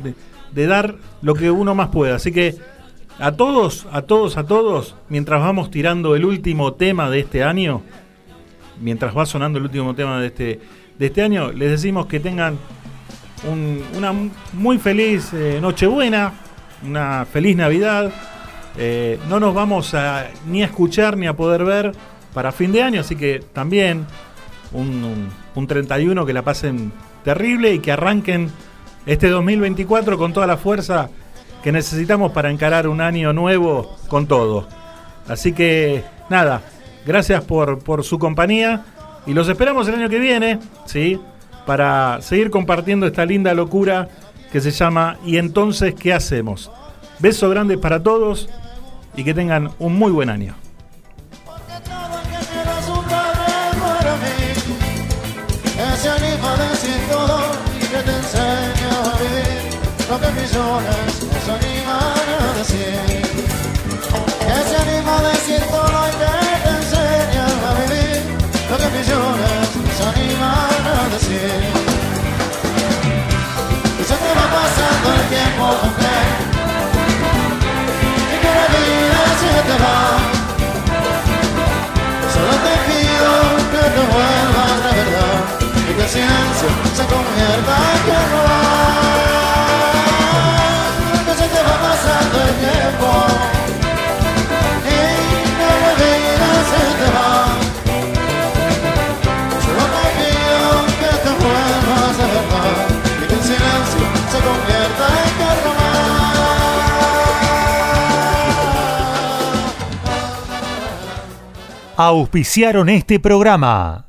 dar lo que uno más pueda. Así que a todos, a todos, a todos, mientras vamos tirando el último tema de este año, mientras va sonando el último tema de este, de este año, les decimos que tengan un- una muy feliz eh, Nochebuena, una feliz Navidad. Eh, no nos vamos a ni a escuchar ni a poder ver para fin de año, así que también un, un- un 31 que la pasen terrible y que arranquen este 2024 con toda la fuerza que necesitamos para encarar un año nuevo con todo. Así que nada, gracias por, por su compañía y los esperamos el año que viene, ¿sí? Para seguir compartiendo esta linda locura que se llama ¿Y entonces qué hacemos? Beso grande para todos y que tengan un muy buen año. Silencio se convierta en tierra. Que se te va pasando el tiempo y la vida se te va. Solo pido que te vuelvas de verdad y que el silencio se convierta en tierra. Auspiciaron este programa.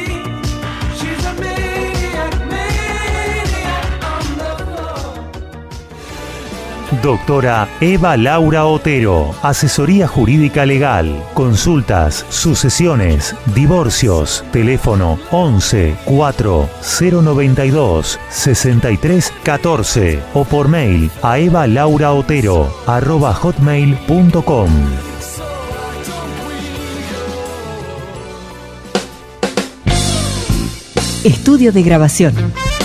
Doctora Eva Laura Otero, Asesoría Jurídica Legal, Consultas, Sucesiones, Divorcios, teléfono 11 4 092 63 14 o por mail a evalauraotero arroba hotmail.com. Estudio de grabación.